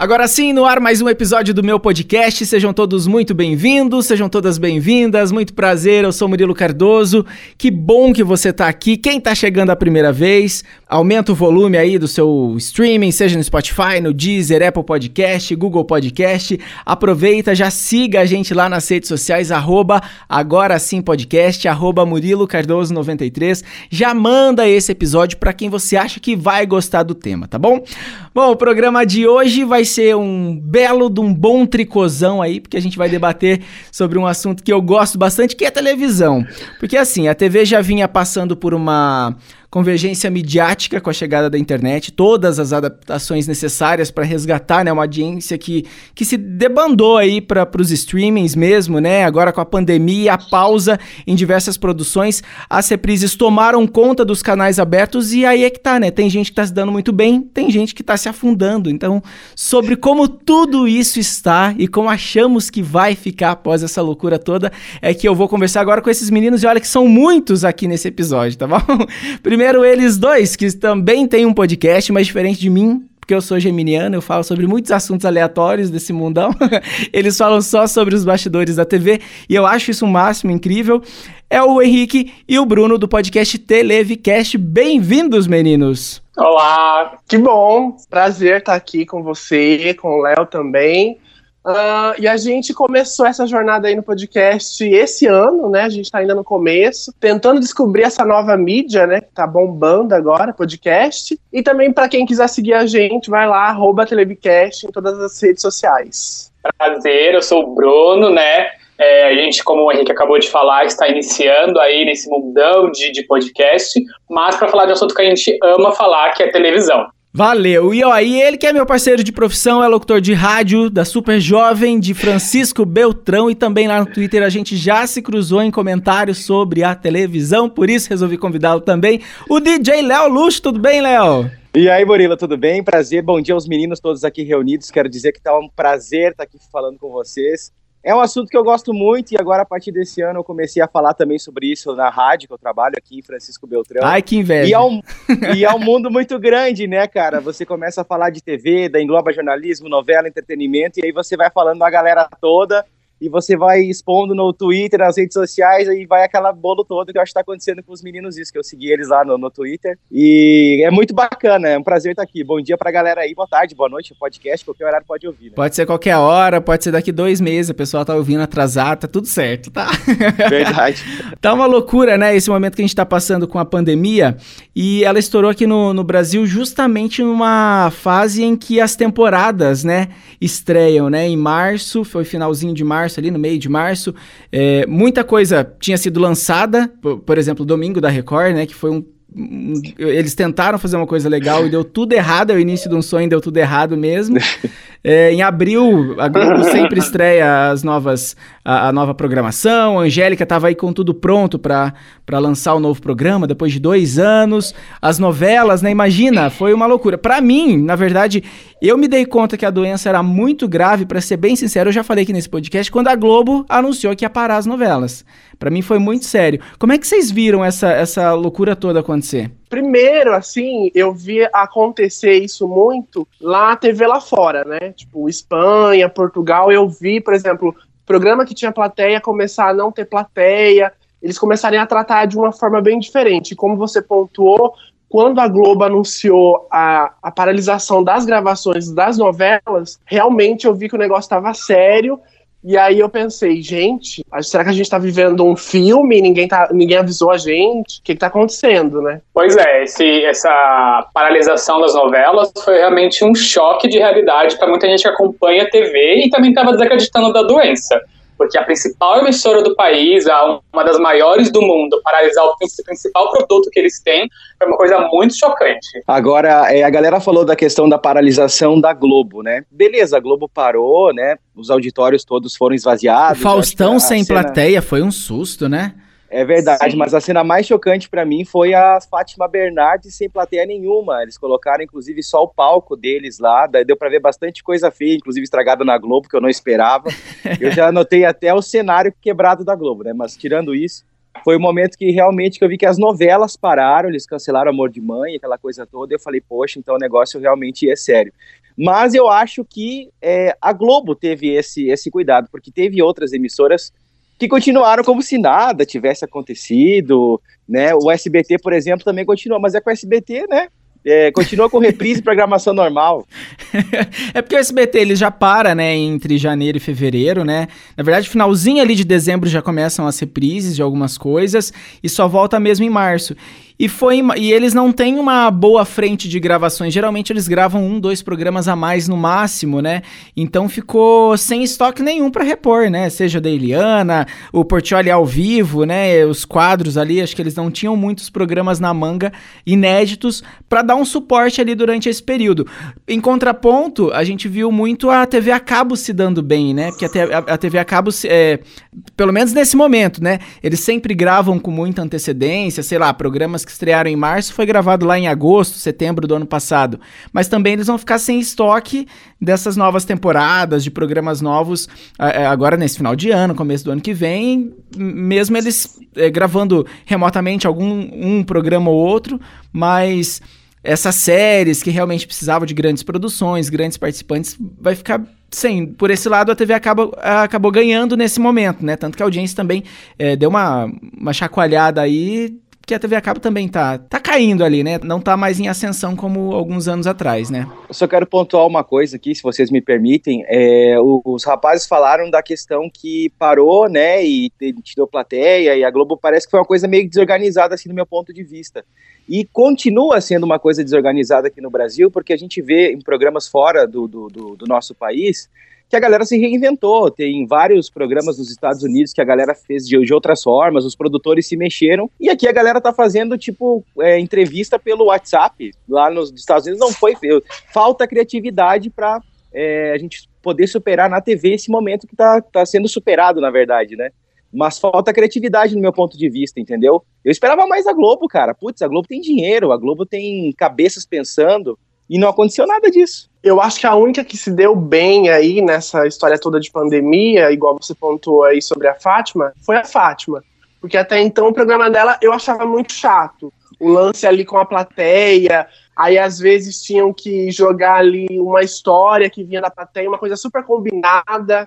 Agora sim, no ar mais um episódio do meu podcast. Sejam todos muito bem-vindos, sejam todas bem-vindas. Muito prazer, eu sou Murilo Cardoso. Que bom que você está aqui. Quem está chegando a primeira vez, aumenta o volume aí do seu streaming, seja no Spotify, no Deezer, Apple Podcast, Google Podcast. Aproveita, já siga a gente lá nas redes sociais, arroba agora sim podcast, arroba Murilo Cardoso 93. Já manda esse episódio para quem você acha que vai gostar do tema, tá bom? Bom, o programa de hoje vai ser um belo de um bom tricozão aí, porque a gente vai debater sobre um assunto que eu gosto bastante, que é televisão. Porque assim, a TV já vinha passando por uma convergência midiática com a chegada da internet, todas as adaptações necessárias para resgatar né, uma audiência que, que se debandou aí para os streamings mesmo, né? Agora com a pandemia, a pausa em diversas produções, as reprises tomaram conta dos canais abertos e aí é que tá, né? Tem gente que tá se dando muito bem, tem gente que tá se afundando. Então, sobre como tudo isso está e como achamos que vai ficar após essa loucura toda, é que eu vou conversar agora com esses meninos e olha que são muitos aqui nesse episódio, tá bom? Primeiro, eles dois, que também têm um podcast, mas diferente de mim, porque eu sou geminiano, eu falo sobre muitos assuntos aleatórios desse mundão. Eles falam só sobre os bastidores da TV e eu acho isso o um máximo incrível. É o Henrique e o Bruno do podcast Televicast. Bem-vindos, meninos! Olá, que bom! Prazer estar aqui com você, com o Léo também. Uh, e a gente começou essa jornada aí no podcast esse ano, né? A gente está ainda no começo, tentando descobrir essa nova mídia, né? Que tá bombando agora, podcast. E também para quem quiser seguir a gente, vai lá, arroba Televicast em todas as redes sociais. Prazer, eu sou o Bruno, né? É, a gente, como o Henrique acabou de falar, está iniciando aí nesse mundão de, de podcast, mas para falar de um assunto que a gente ama falar, que é televisão. Valeu. E ó, aí ele que é meu parceiro de profissão, é locutor de rádio da Super Jovem de Francisco Beltrão e também lá no Twitter a gente já se cruzou em comentários sobre a televisão, por isso resolvi convidá-lo também, o DJ Léo Luxo. Tudo bem, Léo? E aí, Murilo, tudo bem? Prazer, bom dia aos meninos todos aqui reunidos. Quero dizer que tá um prazer estar aqui falando com vocês. É um assunto que eu gosto muito e agora, a partir desse ano, eu comecei a falar também sobre isso na rádio, que eu trabalho aqui em Francisco Beltrão. Ai, que inveja! E é um, e é um mundo muito grande, né, cara? Você começa a falar de TV, da engloba jornalismo, novela, entretenimento, e aí você vai falando a galera toda e você vai expondo no Twitter, nas redes sociais, e vai aquela bolo todo que eu acho que tá acontecendo com os meninos isso, que eu segui eles lá no, no Twitter. E é muito bacana, é um prazer estar aqui. Bom dia pra galera aí, boa tarde, boa noite, podcast, qualquer horário pode ouvir. Né? Pode ser qualquer hora, pode ser daqui dois meses, a pessoa tá ouvindo atrasado, tá tudo certo, tá? Verdade. tá uma loucura, né, esse momento que a gente tá passando com a pandemia, e ela estourou aqui no, no Brasil justamente numa fase em que as temporadas, né, estreiam, né, em março, foi finalzinho de março, março, ali no meio de março. É, muita coisa tinha sido lançada, por, por exemplo, Domingo da Record, né? Que foi um eles tentaram fazer uma coisa legal e deu tudo errado. É o início de um sonho, deu tudo errado mesmo. É, em abril, a Globo sempre estreia as novas, a, a nova programação. A Angélica estava aí com tudo pronto para lançar o novo programa depois de dois anos. As novelas, né? Imagina, foi uma loucura. Para mim, na verdade, eu me dei conta que a doença era muito grave, para ser bem sincero, eu já falei aqui nesse podcast, quando a Globo anunciou que ia parar as novelas. Para mim foi muito sério. Como é que vocês viram essa, essa loucura toda acontecer? Primeiro, assim, eu vi acontecer isso muito lá TV lá fora, né? Tipo, Espanha, Portugal, eu vi, por exemplo, programa que tinha plateia começar a não ter plateia, eles começarem a tratar de uma forma bem diferente. Como você pontuou, quando a Globo anunciou a, a paralisação das gravações das novelas, realmente eu vi que o negócio estava sério e aí eu pensei, gente, será que a gente tá vivendo um filme? Ninguém, tá, ninguém avisou a gente? O que, que tá acontecendo, né? Pois é, esse, essa paralisação das novelas foi realmente um choque de realidade para muita gente que acompanha a TV e também estava desacreditando da doença porque a principal emissora do país, uma das maiores do mundo, paralisar o principal produto que eles têm, foi uma coisa muito chocante. Agora, é, a galera falou da questão da paralisação da Globo, né? Beleza, a Globo parou, né? Os auditórios todos foram esvaziados. O Faustão sem cena... plateia foi um susto, né? É verdade, Sim. mas a cena mais chocante para mim foi a Fátima Bernardes sem plateia nenhuma. Eles colocaram, inclusive, só o palco deles lá. Daí deu para ver bastante coisa feia, inclusive estragada na Globo, que eu não esperava. eu já anotei até o cenário quebrado da Globo, né? Mas tirando isso, foi o momento que realmente que eu vi que as novelas pararam, eles cancelaram Amor de Mãe, aquela coisa toda. E eu falei, poxa, então o negócio realmente é sério. Mas eu acho que é, a Globo teve esse, esse cuidado, porque teve outras emissoras que continuaram como se nada tivesse acontecido, né? O SBT, por exemplo, também continua, mas é com o SBT, né? É, continua com reprise e programação normal. é porque o SBT ele já para, né, entre janeiro e fevereiro, né? Na verdade, finalzinho ali de dezembro já começam as reprises de algumas coisas e só volta mesmo em março. E foi e eles não têm uma boa frente de gravações. Geralmente eles gravam um, dois programas a mais no máximo, né? Então ficou sem estoque nenhum para repor, né? Seja da Eliana, o Portioli ao vivo, né? Os quadros ali, acho que eles não tinham muitos programas na manga inéditos para dar um suporte ali durante esse período. Em contraponto, a gente viu muito a TV a cabo se dando bem, né? Porque a, a, TV a cabo, é, pelo menos nesse momento, né? Eles sempre gravam com muita antecedência, sei lá, programas que estrearam em março foi gravado lá em agosto, setembro do ano passado. Mas também eles vão ficar sem estoque dessas novas temporadas, de programas novos, agora nesse final de ano, começo do ano que vem, mesmo eles é, gravando remotamente algum um programa ou outro, mas essas séries que realmente precisavam de grandes produções, grandes participantes, vai ficar sem. Por esse lado, a TV acaba, acabou ganhando nesse momento, né? Tanto que a audiência também é, deu uma, uma chacoalhada aí que a TV a cabo também tá, tá caindo ali, né? Não tá mais em ascensão como alguns anos atrás, né? Eu só quero pontuar uma coisa aqui, se vocês me permitem. É, os rapazes falaram da questão que parou, né? E deu plateia, e a Globo parece que foi uma coisa meio desorganizada, assim, do meu ponto de vista. E continua sendo uma coisa desorganizada aqui no Brasil, porque a gente vê em programas fora do, do, do, do nosso país que a galera se reinventou. Tem vários programas nos Estados Unidos que a galera fez de, de outras formas, os produtores se mexeram. E aqui a galera tá fazendo, tipo, é, entrevista pelo WhatsApp. Lá nos Estados Unidos não foi. Falta criatividade para é, a gente poder superar na TV esse momento que tá, tá sendo superado, na verdade, né? Mas falta criatividade no meu ponto de vista, entendeu? Eu esperava mais a Globo, cara. Putz, a Globo tem dinheiro, a Globo tem cabeças pensando. E não aconteceu nada disso. Eu acho que a única que se deu bem aí nessa história toda de pandemia, igual você pontuou aí sobre a Fátima, foi a Fátima. Porque até então o programa dela eu achava muito chato. O lance ali com a plateia, aí às vezes tinham que jogar ali uma história que vinha da plateia, uma coisa super combinada,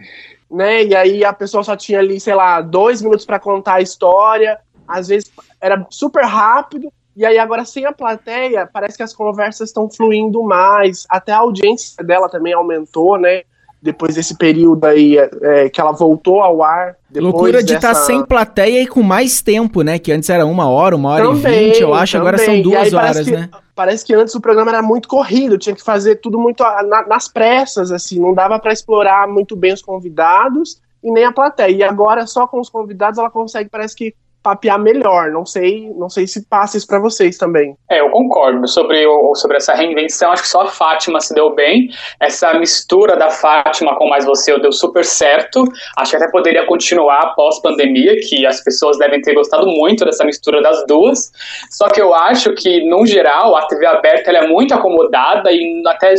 né? E aí a pessoa só tinha ali, sei lá, dois minutos para contar a história. Às vezes era super rápido, e aí, agora, sem a plateia, parece que as conversas estão fluindo mais. Até a audiência dela também aumentou, né? Depois desse período aí é, que ela voltou ao ar. Loucura de estar tá dessa... tá sem plateia e com mais tempo, né? Que antes era uma hora, uma hora também, e vinte, eu acho. Também. Agora são duas horas, que, né? Parece que antes o programa era muito corrido, tinha que fazer tudo muito na, nas pressas, assim. Não dava para explorar muito bem os convidados e nem a plateia. E agora, só com os convidados, ela consegue, parece que papear melhor. Não sei, não sei se passa isso para vocês também. É, eu concordo sobre, sobre essa reinvenção. Acho que só a Fátima se deu bem. Essa mistura da Fátima com Mais Você deu super certo. Acho que até poderia continuar após pandemia, que as pessoas devem ter gostado muito dessa mistura das duas. Só que eu acho que, no geral, a TV aberta é muito acomodada e até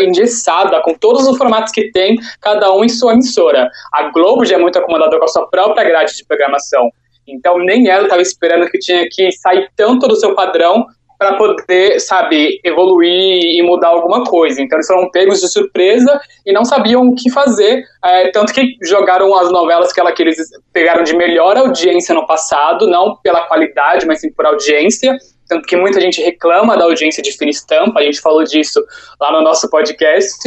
engessada com todos os formatos que tem, cada um em sua emissora. A Globo já é muito acomodada com a sua própria grade de programação. Então, nem ela estava esperando que tinha que sair tanto do seu padrão para poder, sabe, evoluir e mudar alguma coisa. Então, eles foram pegos de surpresa e não sabiam o que fazer. É, tanto que jogaram as novelas que, ela, que eles pegaram de melhor audiência no passado, não pela qualidade, mas sim por audiência tanto que muita gente reclama da audiência de fina estampa, a gente falou disso lá no nosso podcast,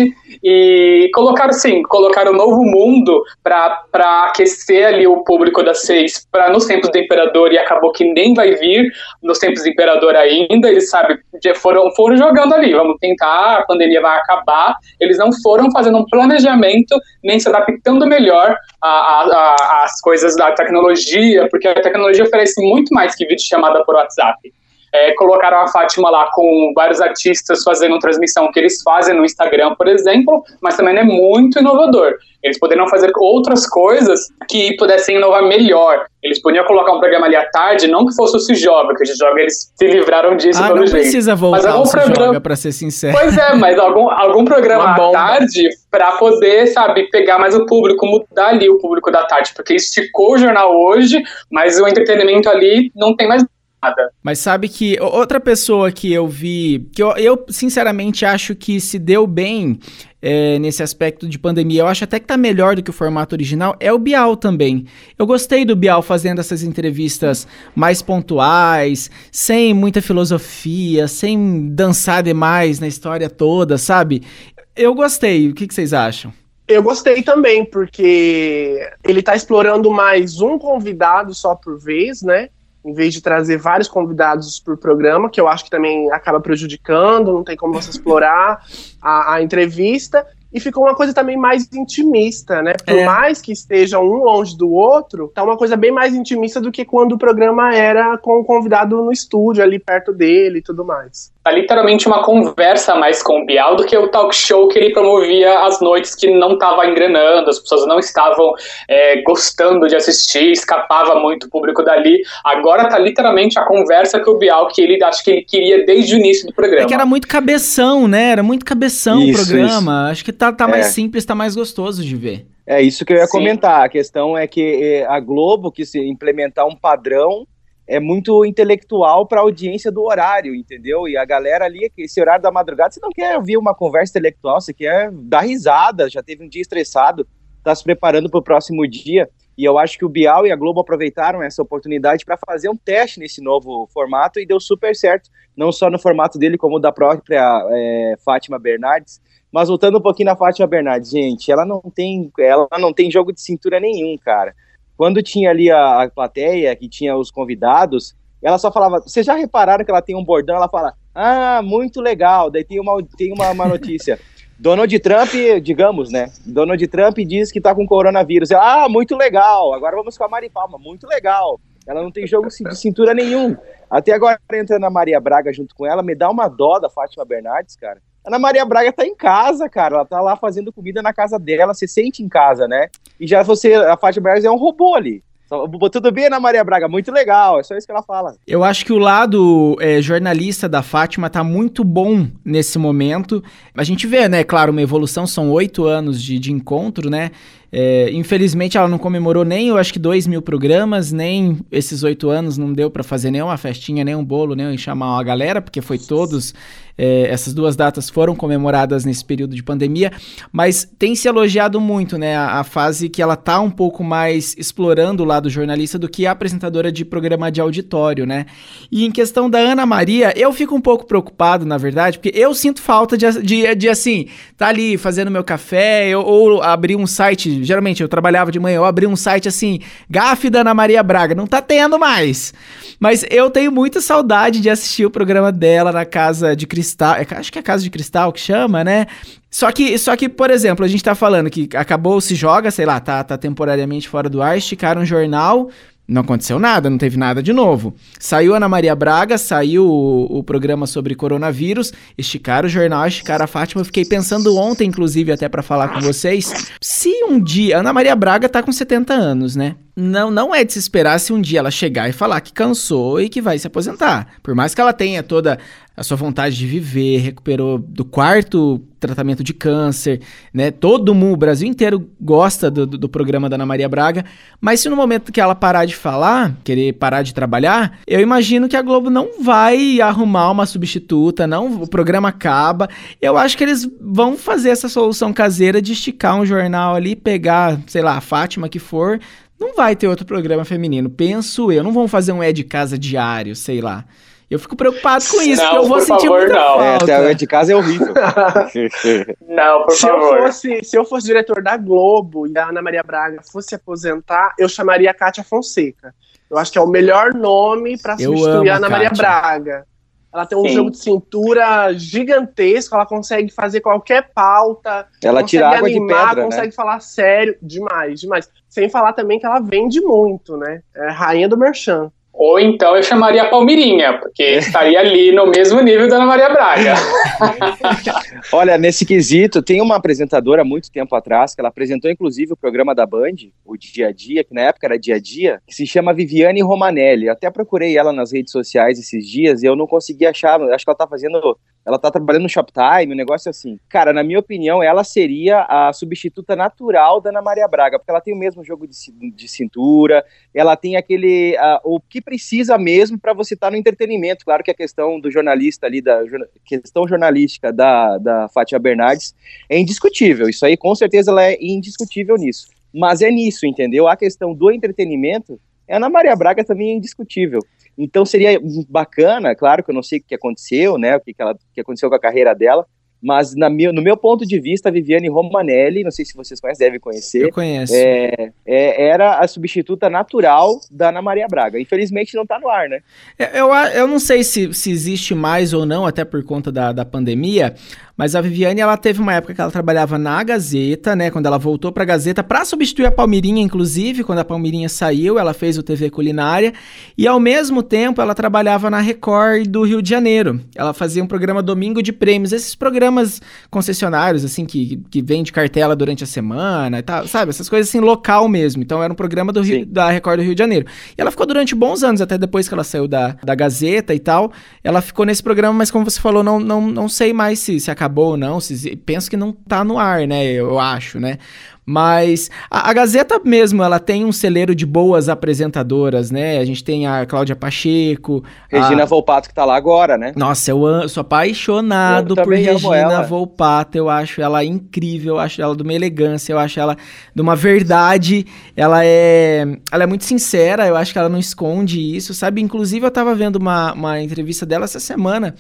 e colocaram, assim, colocaram um novo mundo para aquecer ali o público das seis para nos tempos do Imperador, e acabou que nem vai vir nos tempos do Imperador ainda, eles, sabe, foram, foram jogando ali, vamos tentar, a pandemia vai acabar, eles não foram fazendo um planejamento, nem se adaptando melhor às coisas da tecnologia, porque a tecnologia oferece muito mais que vídeo chamada por WhatsApp. É, colocaram a Fátima lá com vários artistas fazendo transmissão que eles fazem no Instagram, por exemplo, mas também é muito inovador. Eles poderiam fazer outras coisas que pudessem inovar melhor. Eles podiam colocar um programa ali à tarde, não que fosse o Se Joga, que o Se Joga eles se livraram disso ah, pelo não jeito. precisa voltar mas algum Se programa... Joga, pra ser sincero. Pois é, mas algum, algum programa à tarde para poder, sabe, pegar mais o público, mudar ali o público da tarde, porque esticou o jornal hoje, mas o entretenimento ali não tem mais. Mas sabe que outra pessoa que eu vi, que eu, eu sinceramente acho que se deu bem é, nesse aspecto de pandemia, eu acho até que tá melhor do que o formato original, é o Bial também. Eu gostei do Bial fazendo essas entrevistas mais pontuais, sem muita filosofia, sem dançar demais na história toda, sabe? Eu gostei. O que, que vocês acham? Eu gostei também, porque ele tá explorando mais um convidado só por vez, né? Em vez de trazer vários convidados por programa, que eu acho que também acaba prejudicando, não tem como você explorar a, a entrevista e ficou uma coisa também mais intimista, né? Por é. mais que esteja um longe do outro, tá uma coisa bem mais intimista do que quando o programa era com o convidado no estúdio, ali perto dele e tudo mais. Tá literalmente uma conversa mais com o Bial do que o talk show que ele promovia às noites que não tava engrenando, as pessoas não estavam é, gostando de assistir, escapava muito o público dali. Agora tá literalmente a conversa com o Bial que ele acho que ele queria desde o início do programa. É que era muito cabeção, né? Era muito cabeção isso, o programa. Isso. Acho que tá, tá mais é. simples, tá mais gostoso de ver. É isso que eu ia Sim. comentar. A questão é que é, a Globo quis implementar um padrão é muito intelectual para a audiência do horário, entendeu? E a galera ali, esse horário da madrugada, você não quer ouvir uma conversa intelectual, você quer dar risada, já teve um dia estressado, está se preparando para o próximo dia. E eu acho que o Bial e a Globo aproveitaram essa oportunidade para fazer um teste nesse novo formato e deu super certo, não só no formato dele, como da própria é, Fátima Bernardes. Mas voltando um pouquinho na Fátima Bernardes, gente, ela não tem, ela não tem jogo de cintura nenhum, cara. Quando tinha ali a, a plateia, que tinha os convidados, ela só falava. Vocês já repararam que ela tem um bordão? Ela fala, ah, muito legal. Daí tem uma, tem uma, uma notícia. Donald Trump, digamos, né? Donald Trump diz que tá com coronavírus. Ela, ah, muito legal. Agora vamos com a Mari Palma. Muito legal. Ela não tem jogo de cintura nenhum. Até agora entrando a Maria Braga junto com ela, me dá uma dó da Fátima Bernardes, cara. Ana Maria Braga tá em casa, cara. Ela tá lá fazendo comida na casa dela, se sente em casa, né? E já você, a Fátima Bernardes é um robô ali. Tudo bem, Ana Maria Braga? Muito legal, é só isso que ela fala. Eu acho que o lado é, jornalista da Fátima tá muito bom nesse momento. A gente vê, né, claro, uma evolução, são oito anos de, de encontro, né? É, infelizmente ela não comemorou nem, eu acho que dois mil programas, nem esses oito anos não deu para fazer nenhuma festinha, nem um bolo, nem chamar a galera, porque foi todos é, essas duas datas foram comemoradas nesse período de pandemia, mas tem se elogiado muito, né, a, a, fase que ela tá um pouco mais explorando o lado jornalista do que a apresentadora de programa de auditório, né? E em questão da Ana Maria, eu fico um pouco preocupado, na verdade, porque eu sinto falta de, de, de assim, tá ali fazendo meu café, eu, ou abrir um site, geralmente eu trabalhava de manhã, eu abri um site assim, gafe da Ana Maria Braga, não tá tendo mais. Mas eu tenho muita saudade de assistir o programa dela na casa de cristal. É, acho que é casa de cristal que chama, né? Só que, só que, por exemplo, a gente tá falando que acabou, se joga, sei lá, tá, tá temporariamente fora do ar, esticaram um jornal, não aconteceu nada, não teve nada de novo. Saiu Ana Maria Braga, saiu o, o, programa sobre coronavírus, esticaram o jornal, esticaram a Fátima. Eu fiquei pensando ontem, inclusive, até para falar com vocês. Se um dia. Ana Maria Braga tá com 70 anos, né? Não, não é de se esperar se um dia ela chegar e falar que cansou e que vai se aposentar. Por mais que ela tenha toda a sua vontade de viver, recuperou do quarto tratamento de câncer, né? Todo mundo, o Brasil inteiro gosta do, do, do, programa da Ana Maria Braga, mas se no momento que ela parar de falar, querer parar de trabalhar, eu imagino que a Globo não vai arrumar uma substituta, não, o programa acaba. Eu acho que eles vão fazer essa solução caseira de esticar um jornal ali, pegar, sei lá, a Fátima que for, não vai ter outro programa feminino, penso eu. Não vão fazer um é de casa diário, sei lá. Eu fico preocupado com isso, não, porque eu vou sentir favor, muita não. falta. É, até de casa é horrível. não, por se favor. Eu fosse, se eu fosse diretor da Globo e a Ana Maria Braga fosse aposentar, eu chamaria a Kátia Fonseca. Eu acho que é o melhor nome para substituir a Ana Maria Braga. Ela tem um Sim. jogo de cintura gigantesco, ela consegue fazer qualquer pauta. Ela tira água animar, de pedra, né? consegue né? falar sério, demais, demais. Sem falar também que ela vende muito, né? É rainha do merchan. Ou então eu chamaria a Palmirinha, porque estaria ali no mesmo nível da Ana Maria Braga. Olha, nesse quesito, tem uma apresentadora há muito tempo atrás, que ela apresentou inclusive o programa da Band, o Dia a Dia, que na época era Dia a Dia, que se chama Viviane Romanelli. Eu até procurei ela nas redes sociais esses dias e eu não consegui achar, acho que ela tá fazendo ela tá trabalhando no Shoptime, um negócio assim. Cara, na minha opinião, ela seria a substituta natural da Ana Maria Braga, porque ela tem o mesmo jogo de, de cintura, ela tem aquele. Uh, o, que, precisa mesmo para você estar tá no entretenimento. Claro que a questão do jornalista ali, da questão jornalística da, da Fátima Bernardes é indiscutível. Isso aí, com certeza, ela é indiscutível nisso. Mas é nisso, entendeu? A questão do entretenimento, a Ana Maria Braga também é indiscutível. Então seria bacana, claro que eu não sei o que aconteceu, né? O que, que, ela, que aconteceu com a carreira dela, mas na meu, no meu ponto de vista, a Viviane Romanelli, não sei se vocês conhecem, devem conhecer. Eu conheço. É, é, era a substituta natural da Ana Maria Braga. Infelizmente não está no ar, né? É, eu, eu não sei se, se existe mais ou não, até por conta da, da pandemia, mas a Viviane, ela teve uma época que ela trabalhava na Gazeta, né? Quando ela voltou pra Gazeta, para substituir a Palmirinha, inclusive, quando a Palmirinha saiu, ela fez o TV Culinária. E ao mesmo tempo, ela trabalhava na Record do Rio de Janeiro. Ela fazia um programa Domingo de Prêmios, esses programas concessionários, assim, que, que vende cartela durante a semana e tal, sabe? Essas coisas assim, local mesmo. Então era um programa do Rio, da Record do Rio de Janeiro. E ela ficou durante bons anos, até depois que ela saiu da, da Gazeta e tal. Ela ficou nesse programa, mas como você falou, não, não, não sei mais se, se acabou acabou ou não. Se, penso que não tá no ar, né? Eu acho, né? Mas a, a, Gazeta mesmo, ela tem um celeiro de boas apresentadoras, né? A gente tem a Cláudia Pacheco. Regina a... Volpato, que tá lá agora, né? Nossa, eu, eu sou apaixonado eu por Regina ela. Volpato. Eu acho ela incrível, eu acho ela de uma elegância, eu acho ela de uma verdade. Ela é, ela é muito sincera, eu acho que ela não esconde isso, sabe? Inclusive, eu tava vendo uma, uma entrevista dela essa semana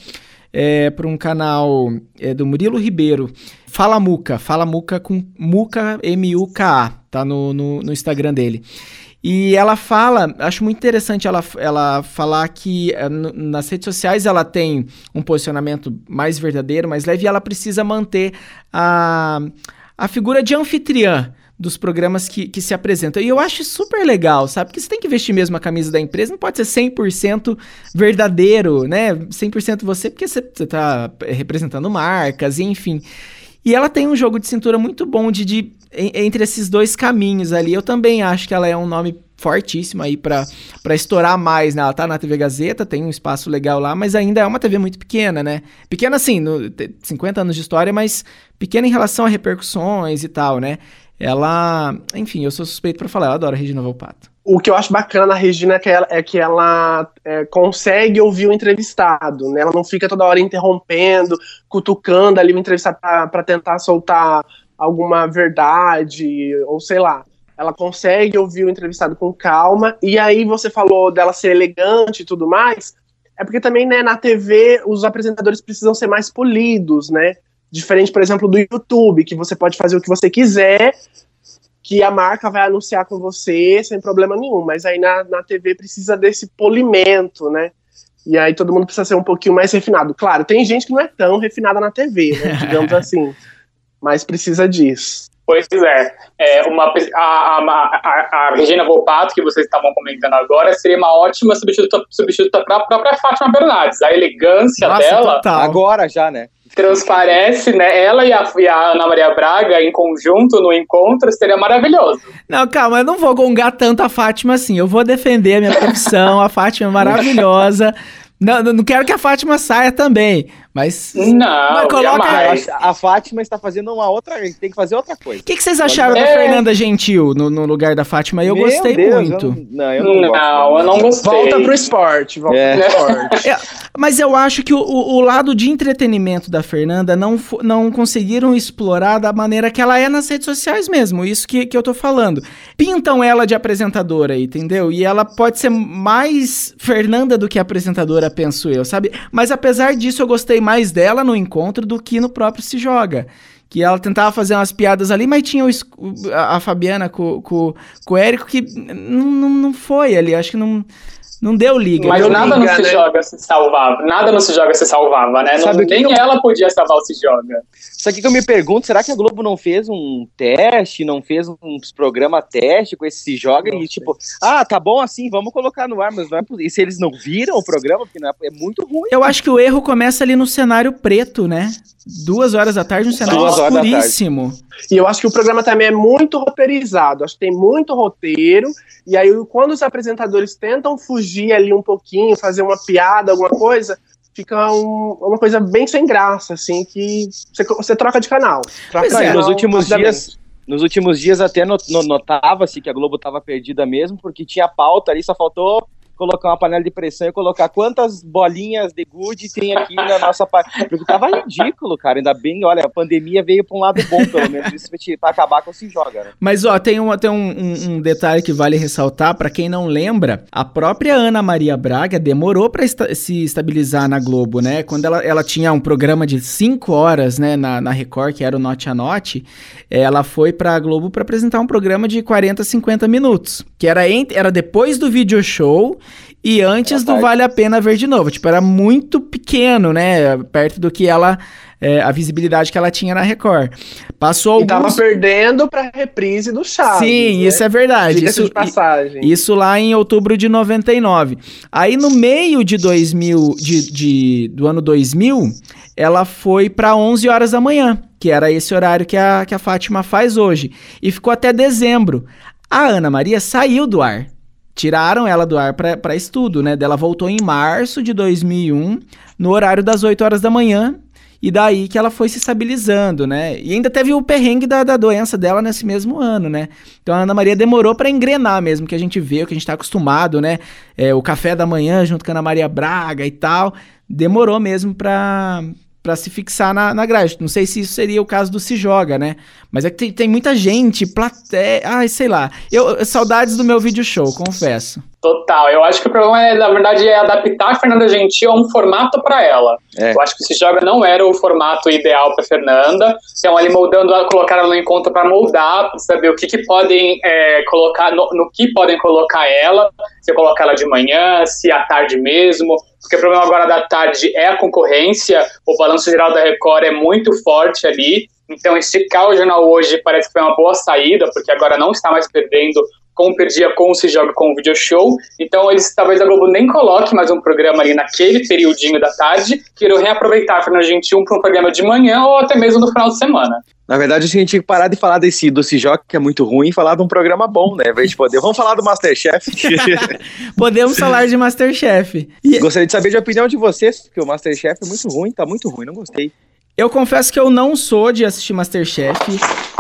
é, para um canal é, do Murilo Ribeiro. Fala Muca, Fala Muca com Muca, M-U-K-A, tá no, no, no Instagram dele. E ela fala, acho muito interessante ela, ela falar que é, nas redes sociais ela tem um posicionamento mais verdadeiro, mais leve, e ela precisa manter a, a figura de anfitriã dos programas que, que se apresentam. E eu acho super legal, sabe? Porque você tem que vestir mesmo a camisa da empresa, não pode ser 100% verdadeiro, né? 100% você, porque você, você tá representando marcas, enfim. E ela tem um jogo de cintura muito bom de, de entre esses dois caminhos ali. Eu também acho que ela é um nome fortíssimo aí para estourar mais, né? Ela tá na TV Gazeta, tem um espaço legal lá, mas ainda é uma TV muito pequena, né? Pequena assim, no, 50 anos de história, mas pequena em relação a repercussões e tal, né? Ela, enfim, eu sou suspeito para falar, eu adoro a Regina Volpato. O que eu acho bacana na Regina é que ela, é que ela é, consegue ouvir o entrevistado, né? Ela não fica toda hora interrompendo, cutucando ali o entrevistado para tentar soltar alguma verdade, ou sei lá. Ela consegue ouvir o entrevistado com calma, e aí você falou dela ser elegante e tudo mais, é porque também, né, na TV, os apresentadores precisam ser mais polidos, né? Diferente, por exemplo, do YouTube, que você pode fazer o que você quiser, que a marca vai anunciar com você sem problema nenhum. Mas aí na, na TV precisa desse polimento, né? E aí todo mundo precisa ser um pouquinho mais refinado. Claro, tem gente que não é tão refinada na TV, né? Digamos assim. Mas precisa disso. Pois é. é uma, a, a, a, Regina Volpato, que vocês estavam comentando agora, seria uma ótima substituta, substituta para a própria Fátima Bernardes. A elegância Nossa, dela. Total. Agora já, né? Transparece, né? Ela e a, e a, Ana Maria Braga em conjunto no encontro seria maravilhoso. Não, calma, eu não vou gongar tanto a Fátima assim. Eu vou defender a minha profissão. a Fátima é maravilhosa. Não, não quero que a Fátima saia também, mas. Não, mas coloca. A Fátima está fazendo uma outra. Tem que fazer outra coisa. O que, que, vocês acharam é... da Fernanda Gentil no, no, lugar da Fátima? Eu Meu gostei Deus, muito. Eu não, eu não, não, eu não gostei. Volta pro esporte. Volta é. pro esporte. é, mas eu acho que o, o, lado de entretenimento da Fernanda não, não conseguiram explorar da maneira que ela é nas redes sociais mesmo. Isso que, que eu tô falando. Pintam ela de apresentadora, entendeu? E ela pode ser mais Fernanda do que apresentadora penso eu, sabe? Mas apesar disso, eu gostei mais dela no encontro do que no próprio Se Joga. Que ela tentava fazer umas piadas ali, mas tinha o, a, Fabiana com, com, com o Érico que não, não foi ali. Acho que não. Não deu liga. Mas deu nada liga, no Se né? Joga se salvava. Nada no Se Joga se salvava, né? Não, nem eu... ela podia salvar o Se Joga. Isso aqui que eu me pergunto, será que a Globo não fez um teste, não fez um programa teste com esse Se Joga não e tipo, ah, tá bom assim, vamos colocar no ar, mas não é possível. E se eles não viram o programa, porque é, é, muito ruim. Eu acho que o erro começa ali no cenário preto, né? Duas horas da tarde, um cenário escuríssimo. E eu acho que o programa também é muito roteirizado. Acho que tem muito roteiro. E aí, quando os apresentadores tentam fugir ali um pouquinho, fazer uma piada, alguma coisa, fica um, uma coisa bem sem graça, assim, que você, você troca de canal. Troca é, nos últimos dias. Nos últimos dias até notava-se que a Globo estava perdida mesmo, porque tinha pauta ali, só faltou colocar uma panela de pressão e colocar quantas bolinhas de gude tem aqui na nossa parte. Porque tava ridículo, cara. Ainda bem, olha, a pandemia veio pra um lado bom, pelo menos. Isso pra acabar com se joga, né? Mas, ó, tem, uma, tem um, um, um detalhe que vale ressaltar. para quem não lembra, a própria Ana Maria Braga demorou pra esta se estabilizar na Globo, né? Quando ela, ela tinha um programa de 5 horas, né, na, na Record, que era o Note a Note, ela foi pra Globo para apresentar um programa de 40, 50 minutos. Que era, entre, era depois do video show e antes do Vale a Pena Ver de Novo. Tipo, era muito pequeno, né? Perto do que ela. É, a visibilidade que ela tinha na Record. Passou alguns... E tava perdendo pra reprise do Chaves. Sim, né? isso é verdade. Isso, de passagem. Isso lá em outubro de 99. Aí no meio de 2000, de, de do ano 2000, ela foi para 11 horas da manhã, que era esse horário que a, que a Fátima faz hoje. E ficou até dezembro. A Ana Maria saiu do ar. Tiraram ela do ar para estudo, né? Ela voltou em março de 2001, no horário das 8 horas da manhã, e daí que ela foi se estabilizando, né? E ainda teve o perrengue da, da doença dela nesse mesmo ano, né? Então a Ana Maria demorou para engrenar mesmo, que a gente vê, o que a gente tá acostumado, né? É, o café da manhã junto com a Ana Maria Braga e tal. Demorou mesmo pra, para se fixar na, na grade. Não sei se isso seria o caso do Se Joga, né? Mas é que tem, tem muita gente, plateia. Ai, sei lá. Eu, saudades do meu vídeo show, confesso. Total. Eu acho que o problema, é, na verdade, é adaptar a Fernanda Gentil a um formato para ela. É. Eu acho que o Se Joga não era o formato ideal para Fernanda. Então, ali moldando, colocar ela no encontro para moldar, para saber o que, que podem é, colocar, no, no que podem colocar ela. Se colocar ela de manhã, se à tarde mesmo porque o problema agora da tarde é a concorrência, o balanço geral da Record é muito forte ali, então esticar o jornal hoje parece que foi uma boa saída, porque agora não está mais perdendo como perdia com se joga com o video show. Então eles talvez a Globo nem coloque mais um programa ali naquele periodinho da tarde, queiram reaproveitar a Fernanda Gentil para um programa de manhã ou até mesmo no final de semana. Na verdade, a gente tinha que parar de falar desse do Cijoc, que é muito ruim, e falar de um programa bom, né? Vez de poder. Vamos falar do Masterchef. Podemos falar de Masterchef. E... Gostaria de saber a opinião de vocês, porque o Masterchef é muito ruim, tá muito ruim, não gostei. Eu confesso que eu não sou de assistir Masterchef.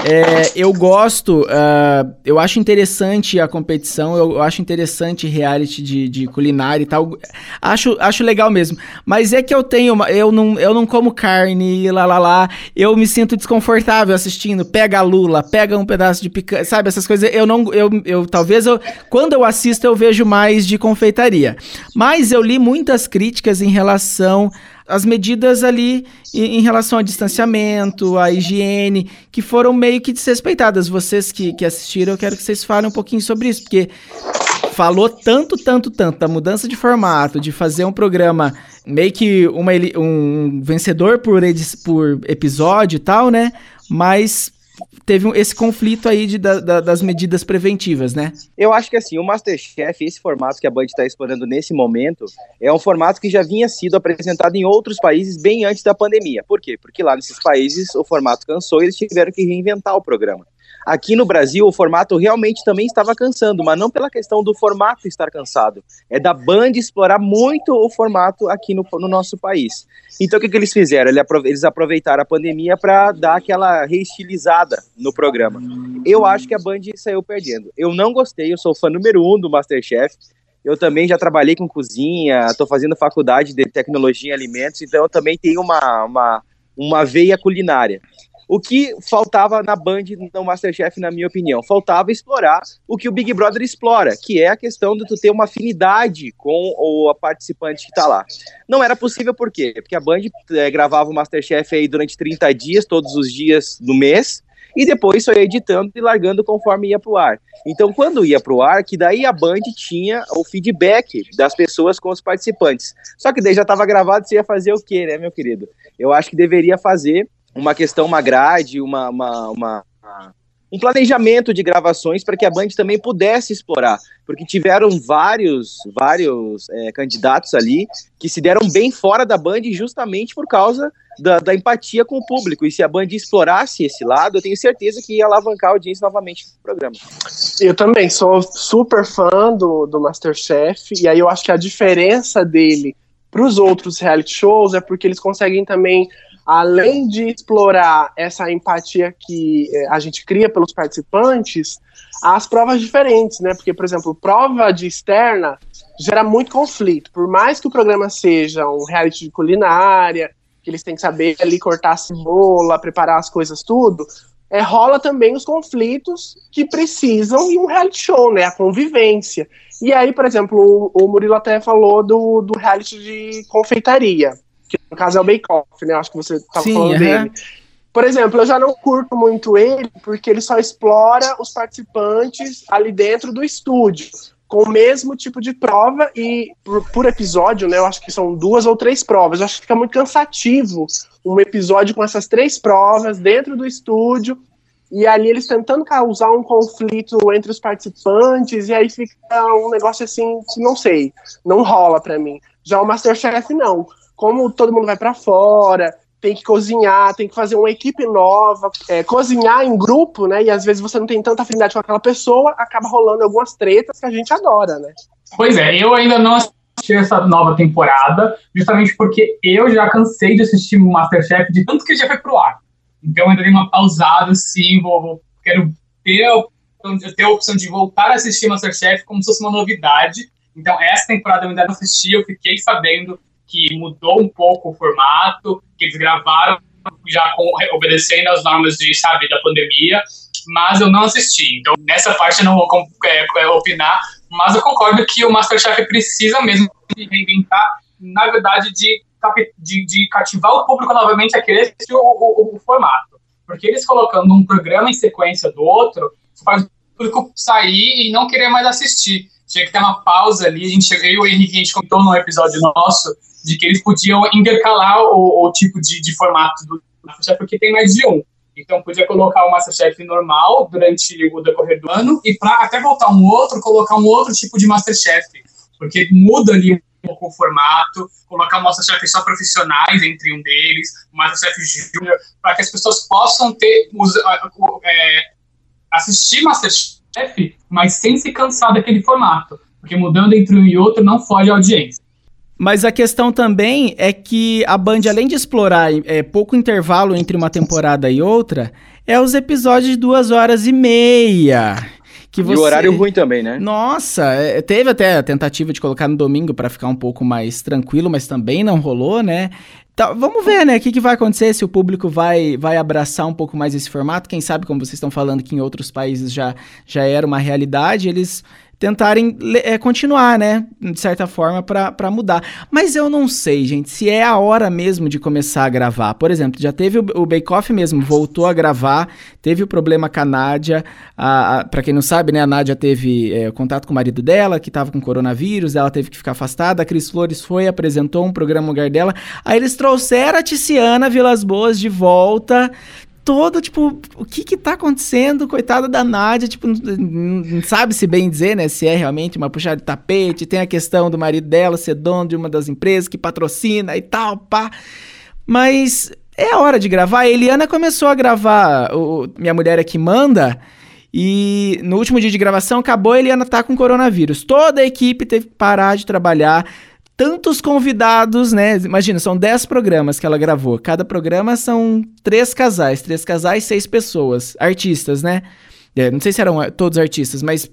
É, eu gosto, uh, eu acho interessante a competição, eu, eu acho interessante reality de, de, culinária e tal. Acho, acho legal mesmo. Mas é que eu tenho, uma, eu, não, eu não como carne, lá lá lá. Eu me sinto desconfortável assistindo. Pega a lula, pega um pedaço de picanha, sabe? Essas coisas. Eu não, eu, eu talvez eu, quando eu assisto eu vejo mais de confeitaria. Mas eu li muitas críticas em relação as medidas ali em, em, relação ao distanciamento, à higiene, que foram meio que desrespeitadas. Vocês que, que assistiram, eu quero que vocês falem um pouquinho sobre isso, porque falou tanto, tanto, tanto da mudança de formato, de fazer um programa meio que uma, um vencedor por, por episódio e tal, né? Mas teve esse conflito aí de, da, da, das medidas preventivas, né? Eu acho que assim, o Masterchef, esse formato que a Band está explorando nesse momento, é um formato que já vinha sido apresentado em outros países bem antes da pandemia. Por quê? Porque lá nesses países o formato cansou e eles tiveram que reinventar o programa. Aqui no Brasil, o formato realmente também estava cansando, mas não pela questão do formato estar cansado. É da Band explorar muito o formato aqui no, no nosso país. Então, o que, que eles fizeram? Eles aproveitaram a pandemia para dar aquela reestilizada no programa. Eu acho que a Band saiu perdendo. Eu não gostei, eu sou fã número um do Masterchef. Eu também já trabalhei com cozinha, estou fazendo faculdade de tecnologia e alimentos, então eu também tenho uma, uma, uma veia culinária. O que faltava na Band no Masterchef, na minha opinião? Faltava explorar o que o Big Brother explora, que é a questão de tu ter uma afinidade com o participante que está lá. Não era possível por quê? Porque a Band é, gravava o Masterchef aí durante 30 dias, todos os dias do mês, e depois só ia editando e largando conforme ia pro ar. Então, quando ia pro ar, que daí a Band tinha o feedback das pessoas com os participantes. Só que daí já estava gravado, você ia fazer o quê, né, meu querido? Eu acho que deveria fazer uma questão, uma grade, uma, uma, uma um planejamento de gravações para que a Band também pudesse explorar, porque tiveram vários, vários é, candidatos ali que se deram bem fora da Band justamente por causa da, da, empatia com o público. E se a Band explorasse esse lado, eu tenho certeza que ia alavancar a audiência novamente no programa. Eu também sou super fã do, do Masterchef, e aí eu acho que a diferença dele para os outros reality shows é porque eles conseguem também além de explorar essa empatia que é, a gente cria pelos participantes, as provas diferentes, né? Porque, por exemplo, prova de externa gera muito conflito. Por mais que o programa seja um reality de culinária, que eles têm que saber ali cortar a cebola, preparar as coisas tudo, é, rola também os conflitos que precisam em um reality show, né? A convivência. E aí, por exemplo, o, o Murilo até falou do, do reality de confeitaria, que no caso é o Bake Off, né? Acho que você estava falando dele. Por exemplo, eu já não curto muito ele, porque ele só explora os participantes ali dentro do estúdio com o mesmo tipo de prova e por, por, episódio, né? Eu acho que são duas ou três provas. Eu acho que fica muito cansativo um episódio com essas três provas dentro do estúdio e ali eles tentando causar um conflito entre os participantes e aí fica um negócio assim que não sei, não rola para mim. Já o MasterChef não. Como todo mundo vai para fora, tem que cozinhar, tem que fazer uma equipe nova, é, cozinhar em grupo, né? E às vezes você não tem tanta afinidade com aquela pessoa, acaba rolando algumas tretas que a gente adora, né? Pois é, eu ainda não assisti essa nova temporada, justamente porque eu já cansei de assistir Masterchef de tanto que já foi pro ar. Então eu ainda dei uma pausada, sim, vou, vou quero ter, ter a opção de voltar a assistir Masterchef como se fosse uma novidade. Então essa temporada eu ainda não assisti, eu fiquei sabendo que mudou um pouco o formato, que eles gravaram já com, obedecendo às normas de, sabe, da pandemia, mas eu não assisti. Então, nessa parte eu não vou é, é, opinar, mas eu concordo que o Masterchef precisa mesmo de reinventar, na verdade, de, de, de cativar o público novamente a querer o, o, o, formato. Porque eles colocando um programa em sequência do outro, faz o público sair e não querer mais assistir. Tinha que ter uma pausa ali. A gente chegou, e o Henrique, a gente comentou no episódio nosso de que eles podiam intercalar o, o tipo de, de, formato do Masterchef, porque tem mais de um. Então, podia colocar o Masterchef normal durante o decorrer do ano e para até voltar um outro, colocar um outro tipo de Masterchef, porque muda ali um pouco o formato, colocar o Masterchef só profissionais entre um deles, o Masterchef Júnior, para que as pessoas possam ter é, assistir Masterchef, mas sem se cansar daquele formato, porque mudando entre um e outro não foge a audiência. Mas a questão também é que a Band, além de explorar é, pouco intervalo entre uma temporada e outra, é os episódios de duas horas e meia. Que você... E o horário ruim também, né? Nossa, é, teve até a tentativa de colocar no domingo para ficar um pouco mais tranquilo, mas também não rolou, né? Tá, vamos ver, né? O que, que vai acontecer, se o público vai, vai abraçar um pouco mais esse formato. Quem sabe, como vocês estão falando, que em outros países já, já era uma realidade, eles tentarem é, continuar, né? De certa forma, para mudar. Mas eu não sei, gente, se é a hora mesmo de começar a gravar. Por exemplo, já teve o, o Bake Off mesmo, voltou a gravar, teve o problema com a Nádia. A, a, pra quem não sabe, né, a Nádia teve é, contato com o marido dela, que tava com coronavírus, ela teve que ficar afastada. A Cris Flores foi, apresentou um programa no lugar dela. Aí eles trouxeram a Tiziana Vilas Boas de volta todo, tipo, o que que tá acontecendo? Coitada da Nádia, tipo, não sabe se bem dizer, né, se é realmente uma puxada de tapete, tem a questão do marido dela ser dono de uma das empresas que patrocina e tal, pá. Mas é hora de gravar. A Eliana começou a gravar o Minha Mulher é que Manda, e no último dia de gravação acabou, a Eliana tá com coronavírus. Toda a equipe teve que parar de trabalhar tantos convidados, né? Imagina, são 10 programas que ela gravou. Cada programa são três casais, três casais, seis pessoas, artistas, né? É, não sei se eram eh, todos artistas, mas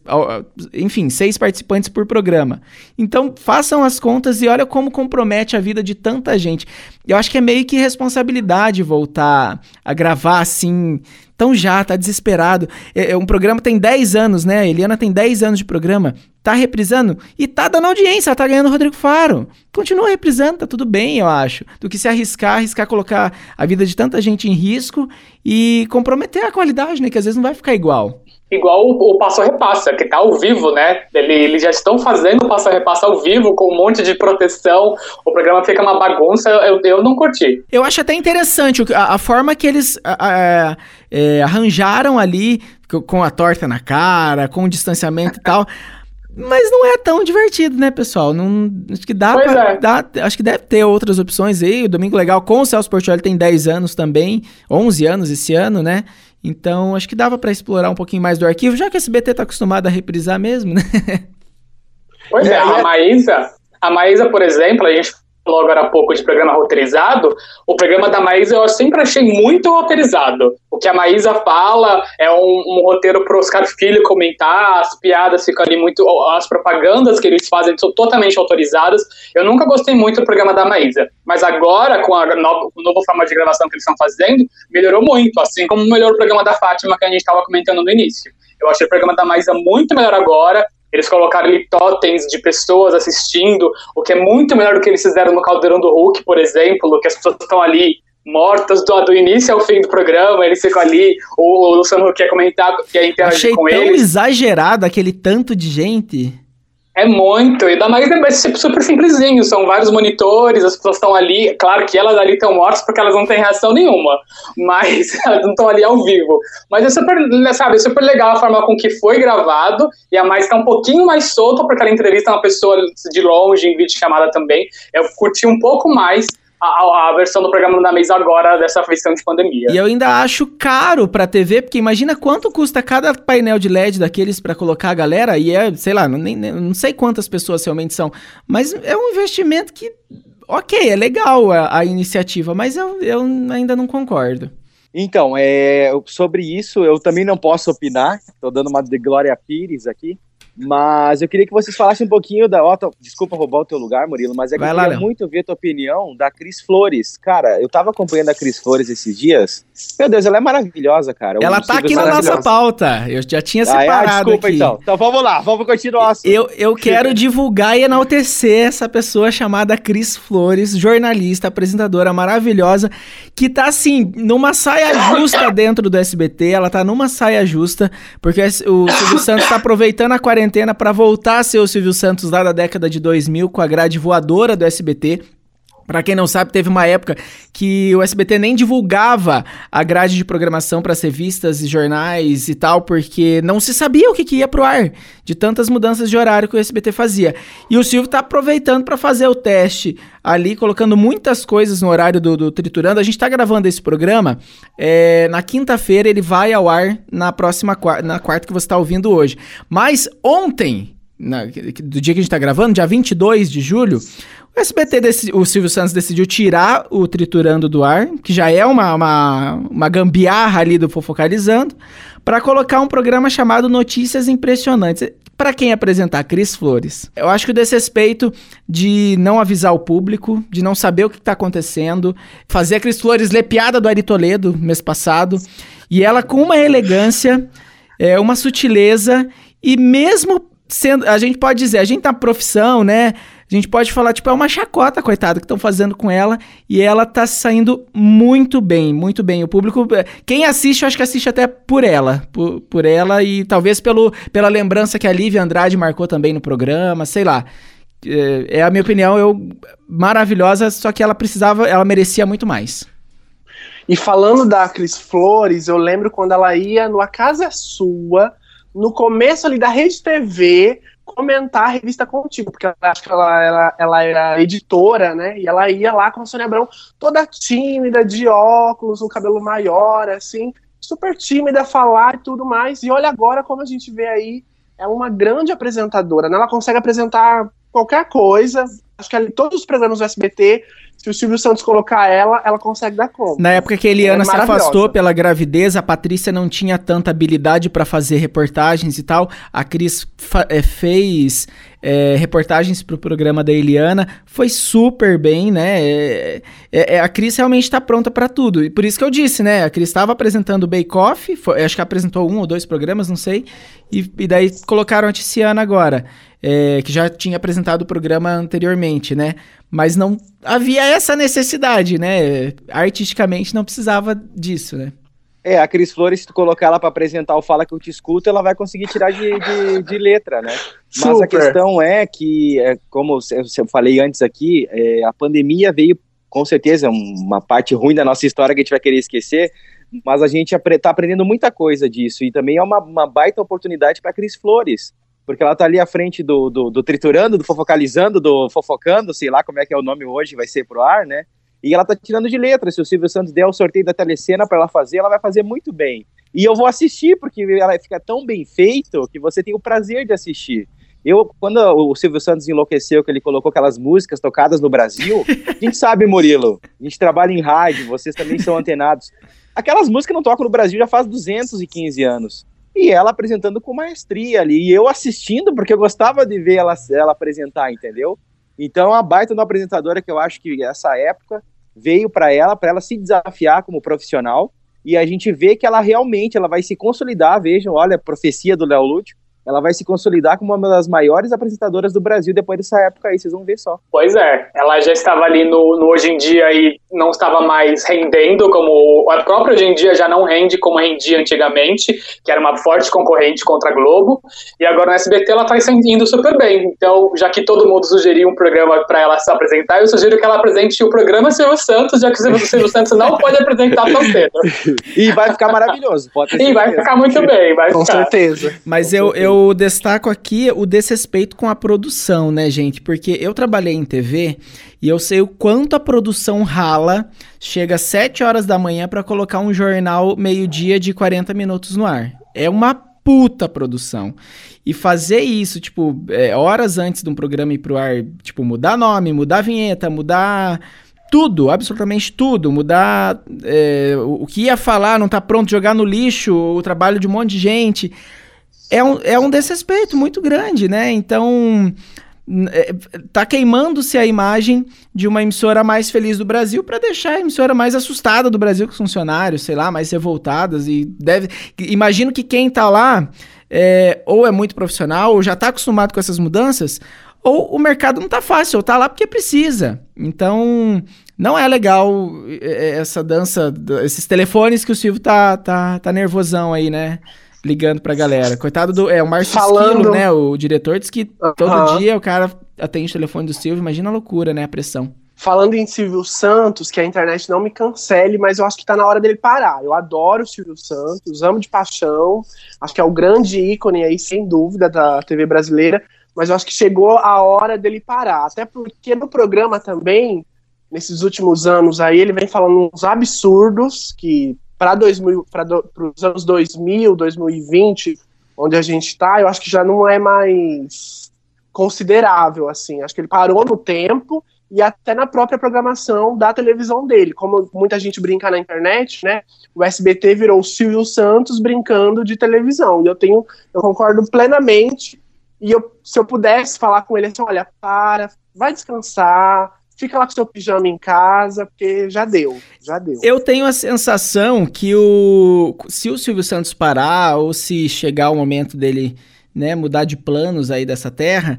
enfim, seis participantes por programa. Então façam as contas e olha como compromete a vida de tanta gente. Eu acho que é meio que responsabilidade voltar a gravar assim. Então já, tá desesperado. É, é um programa tem 10 anos, né? A Eliana tem 10 anos de programa tá reprisando e tá dando audiência, tá ganhando o Rodrigo Faro. Continua reprisando, tá tudo bem, eu acho. Do que se arriscar, arriscar colocar a vida de tanta gente em risco e comprometer a qualidade, né? Que às vezes não vai ficar igual. Igual o, o Passo Repassa, que tá ao vivo, né? Ele, eles já estão fazendo o Passo Repassa ao vivo, com um monte de proteção. O programa fica uma bagunça, eu, eu não curti. Eu acho até interessante a, a forma que eles a, a, é, arranjaram ali, com a torta na cara, com o distanciamento e tal. Mas não é tão divertido, né, pessoal? Não, acho que dá pois pra, é. dá, acho que deve ter outras opções aí. O Domingo Legal com o Celso Portioli tem 10 anos também, 11 anos esse ano, né? Então, acho que dava para explorar um pouquinho mais do arquivo, já que a SBT tá acostumado a reprisar mesmo, né? Pois é, a Maísa, a Maísa, por exemplo, a gente falou agora há pouco de programa roteirizado, o programa da Maísa eu sempre achei muito roteirizado. O que a Maísa fala é um, um roteiro para Oscar Filho comentar, as piadas ficam ali muito. As propagandas que eles fazem são totalmente autorizadas. Eu nunca gostei muito do programa da Maísa, mas agora, com a nova, o novo formato de gravação que eles estão fazendo, melhorou muito, assim como melhorou o programa da Fátima que a gente estava comentando no início. Eu achei o programa da Maísa muito melhor agora. Eles colocaram ali totens de pessoas assistindo, o que é muito melhor do que eles fizeram no Caldeirão do Hulk, por exemplo, que as pessoas estão ali mortas do, do início ao fim do programa, eles ficam ali, o, o Luciano quer comentar, quer interagir Achei com tão eles. exagerado aquele tanto de gente. É muito, e da mais é super simplesinho, são vários monitores, as pessoas estão ali, claro que elas ali estão mortas porque elas não têm reação nenhuma, mas elas não estão ali ao vivo. Mas é super, sabe, é super legal a forma com que foi gravado, e a mais está um pouquinho mais solta, porque ela entrevista uma pessoa de longe, em vídeo chamada também. Eu curti um pouco mais a, a, versão do programa da mesa agora dessa versão de pandemia. E eu ainda acho caro pra TV, porque imagina quanto custa cada painel de LED daqueles para colocar a galera, e é, sei lá, nem, não sei quantas pessoas realmente são, mas é um investimento que, ok, é legal a, a iniciativa, mas eu, eu ainda não concordo. Então, é, sobre isso eu também não posso opinar, estou dando uma de Glória Pires aqui, mas eu queria que vocês falassem um pouquinho da. Ó, desculpa roubar o teu lugar, Murilo, mas é que Vai eu lá, queria muito ver a tua opinião da Cris Flores. Cara, eu tava acompanhando a Cris Flores esses dias. Meu Deus, ela é maravilhosa, cara. Ela tá aqui na nossa pauta. Eu já tinha separado. Ah, é? desculpa, aqui. então. Então vamos lá, vamos continuar. Eu, eu quero divulgar e enaltecer essa pessoa chamada Cris Flores, jornalista, apresentadora maravilhosa, que tá assim, numa saia justa dentro do SBT. Ela tá numa saia justa, porque o Silvio Santos tá aproveitando a quarentena quarentena para voltar a ser o Silvio Santos lá da década de 2000 com a grade voadora do SBT. Para quem não sabe, teve uma época que o SBT nem divulgava a grade de programação para revistas e jornais e tal, porque não se sabia o que, que ia pro ar, de tantas mudanças de horário que o SBT fazia. E o Silvio tá aproveitando para fazer o teste ali, colocando muitas coisas no horário do, do Triturando. A gente tá gravando esse programa é, na quinta-feira, ele vai ao ar na próxima na quarta que você está ouvindo hoje. Mas ontem, na, do dia que a gente tá gravando, dia 22 de julho, o SBT, o Silvio Santos decidiu tirar o Triturando do ar, que já é uma, uma, uma gambiarra ali do Fofocalizando, para colocar um programa chamado Notícias Impressionantes. Para quem apresentar? Cris Flores. Eu acho que o desrespeito de não avisar o público, de não saber o que está acontecendo, fazer a Cris Flores ler piada do Ari Toledo mês passado, e ela com uma elegância, é, uma sutileza, e mesmo sendo. A gente pode dizer, a gente tá profissão, né? A gente pode falar, tipo, é uma chacota, coitada, que estão fazendo com ela. E ela tá saindo muito bem, muito bem. O público. Quem assiste, eu acho que assiste até por ela. Por, por ela e talvez pelo, pela lembrança que a Lívia Andrade marcou também no programa, sei lá. É, é a minha opinião, eu. Maravilhosa, só que ela precisava, ela merecia muito mais. E falando da Cris Flores, eu lembro quando ela ia no A Casa é Sua, no começo ali da Rede TV, comentar a revista Contigo, porque acho que ela, ela, ela era editora, né? E ela ia lá com a Sônia Abrão, toda tímida, de óculos, um cabelo maior, assim, super tímida, falar e tudo mais. E olha agora como a gente vê aí, é uma grande apresentadora, né? Ela consegue apresentar qualquer coisa. Acho que ali, todos os programas do SBT se o Silvio Santos colocar ela, ela consegue dar conta. Na época que a Eliana é se afastou pela gravidez, a Patrícia não tinha tanta habilidade para fazer reportagens e tal. A Cris é, fez é, reportagens pro programa da Eliana, foi super bem, né? É a Cris realmente está pronta para tudo. E por isso que eu disse, né? A Cris estava apresentando o Bake Off, foi, acho que apresentou um ou dois programas, não sei. E, e daí colocaram a Tiziana agora é, que já tinha apresentado o programa anteriormente, né? Mas não havia essa necessidade, né? Artisticamente não precisava disso, né? É, a Cris Flores, se tu colocar ela para apresentar o Fala Que Eu Te Escuto, ela vai conseguir tirar de, de, de letra, né? Mas Super. a questão é que, é, como eu falei antes aqui, é, a pandemia veio, com certeza, uma parte ruim da nossa história que a gente vai querer esquecer, mas a gente está aprendendo muita coisa disso, e também é uma, uma baita oportunidade para a Cris Flores, porque ela tá ali à frente do, do, do, triturando, do fofocalizando, do fofocando, sei lá como é que é o nome hoje, vai ser pro ar, né? E ela tá tirando de letra. Se o Silvio Santos der o sorteio da telecena para ela fazer, ela vai fazer muito bem. E eu vou assistir, porque ela fica tão bem feito que você tem o prazer de assistir. Eu, quando o Silvio Santos enlouqueceu, que ele colocou aquelas músicas tocadas no Brasil, a gente sabe, Murilo, a gente trabalha em rádio, vocês também são antenados. Aquelas músicas não tocam no Brasil já faz 215 anos. E ela apresentando com maestria ali, e eu assistindo, porque eu gostava de ver ela, ela apresentar, entendeu? Então, a baita uma apresentadora que eu acho que essa época veio para ela, para ela se desafiar como profissional, e a gente vê que ela realmente ela vai se consolidar, vejam, olha a profecia do Léo Lúcio, ela vai se consolidar como uma das maiores apresentadoras do Brasil depois dessa época aí, vocês vão ver só. Pois é, ela já estava ali no, no Hoje em Dia e não estava mais rendendo como a própria Hoje em Dia já não rende como rendia antigamente, que era uma forte concorrente contra a Globo, e agora no SBT ela está indo super bem. Então, já que todo mundo sugeriu um programa para ela se apresentar, eu sugiro que ela apresente o programa Silvio Santos, já que o Silvio Santos não pode apresentar tão cedo. e vai ficar maravilhoso, pode ter E vai ficar muito bem, vai Com ficar. certeza. Mas Com eu, certeza. eu destaco aqui o desrespeito com a produção, né, gente? Porque eu trabalhei em TV e eu sei o quanto a produção rala. Chega às 7 horas da manhã para colocar um jornal meio-dia de 40 minutos no ar. É uma puta produção. E fazer isso, tipo, é, horas antes de um programa ir pro ar, tipo, mudar nome, mudar vinheta, mudar tudo, absolutamente tudo, mudar é, o que ia falar, não tá pronto, jogar no lixo o trabalho de um monte de gente é um, é um desrespeito muito grande, né? Então, é, tá queimando-se a imagem de uma emissora mais feliz do Brasil para deixar a emissora mais assustada do Brasil com os funcionários, sei lá, mais revoltadas e deve... Imagino que quem tá lá é, ou é muito profissional ou já tá acostumado com essas mudanças ou o mercado não tá fácil, ou tá lá porque precisa. Então, não é legal essa dança, esses telefones que o Silvio tá, tá, tá nervosão aí, né? Ligando pra galera. Coitado do. É, o Márcio Falando... Esquilo, né? O diretor disse que uh -huh. todo dia o cara atende o telefone do Silvio. Imagina a loucura, né? A pressão. Falando em Silvio Santos, que a internet não me cancele, mas eu acho que tá na hora dele parar. Eu adoro o Silvio Santos, amo de paixão. Acho que é o grande ícone aí, sem dúvida, da TV brasileira. Mas eu acho que chegou a hora dele parar. Até porque no programa também, nesses últimos anos aí, ele vem falando uns absurdos que para os anos 2000, 2020, onde a gente está, eu acho que já não é mais considerável, assim. Acho que ele parou no tempo e até na própria programação da televisão dele. Como muita gente brinca na internet, né? O SBT virou o Silvio Santos brincando de televisão. E eu tenho, eu concordo plenamente. E eu, se eu pudesse falar com ele assim, olha, para, vai descansar, fica lá com seu pijama em casa, porque já deu, já deu. Eu tenho a sensação que o se o Silvio Santos parar ou se chegar o momento dele, né, mudar de planos aí dessa terra,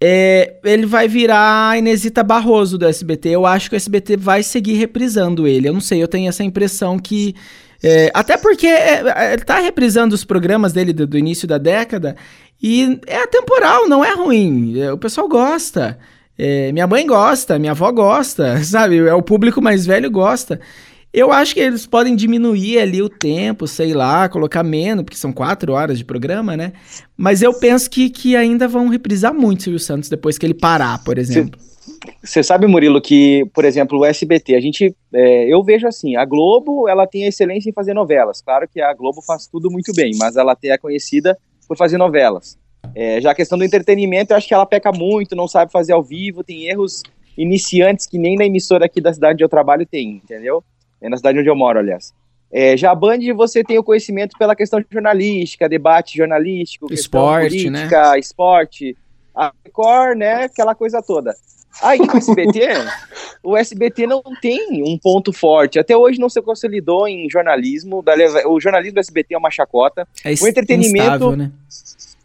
é, ele vai virar a Inesita Barroso do SBT. Eu acho que o SBT vai seguir reprisando ele. Eu não sei, eu tenho essa impressão que é, até porque é, ele tá reprisando os programas dele do, do início da década e é atemporal, não é ruim. O pessoal gosta. É, minha mãe gosta, minha avó gosta, sabe? É o público mais velho gosta. Eu acho que eles podem diminuir ali o tempo, sei lá, colocar menos, porque são quatro horas de programa, né? Mas eu penso que, que ainda vão reprisar muito o Silvio Santos depois que ele parar, por exemplo. Você sabe, Murilo, que, por exemplo, o SBT, a gente, é, eu vejo assim, a Globo, ela tem excelência em fazer novelas. Claro que a Globo faz tudo muito bem, mas ela é conhecida por fazer novelas. É, já a questão do entretenimento, eu acho que ela peca muito, não sabe fazer ao vivo, tem erros iniciantes que nem na emissora aqui da cidade onde eu trabalho tem, entendeu? É na cidade onde eu moro, aliás. É, já a Band você tem o conhecimento pela questão jornalística, debate jornalístico, esporte, política, né? esporte, a Record, né? Aquela coisa toda. Aí o SBT, o SBT não tem um ponto forte. Até hoje não se consolidou em jornalismo. O jornalismo do SBT é uma chacota. É o entretenimento, instável, né?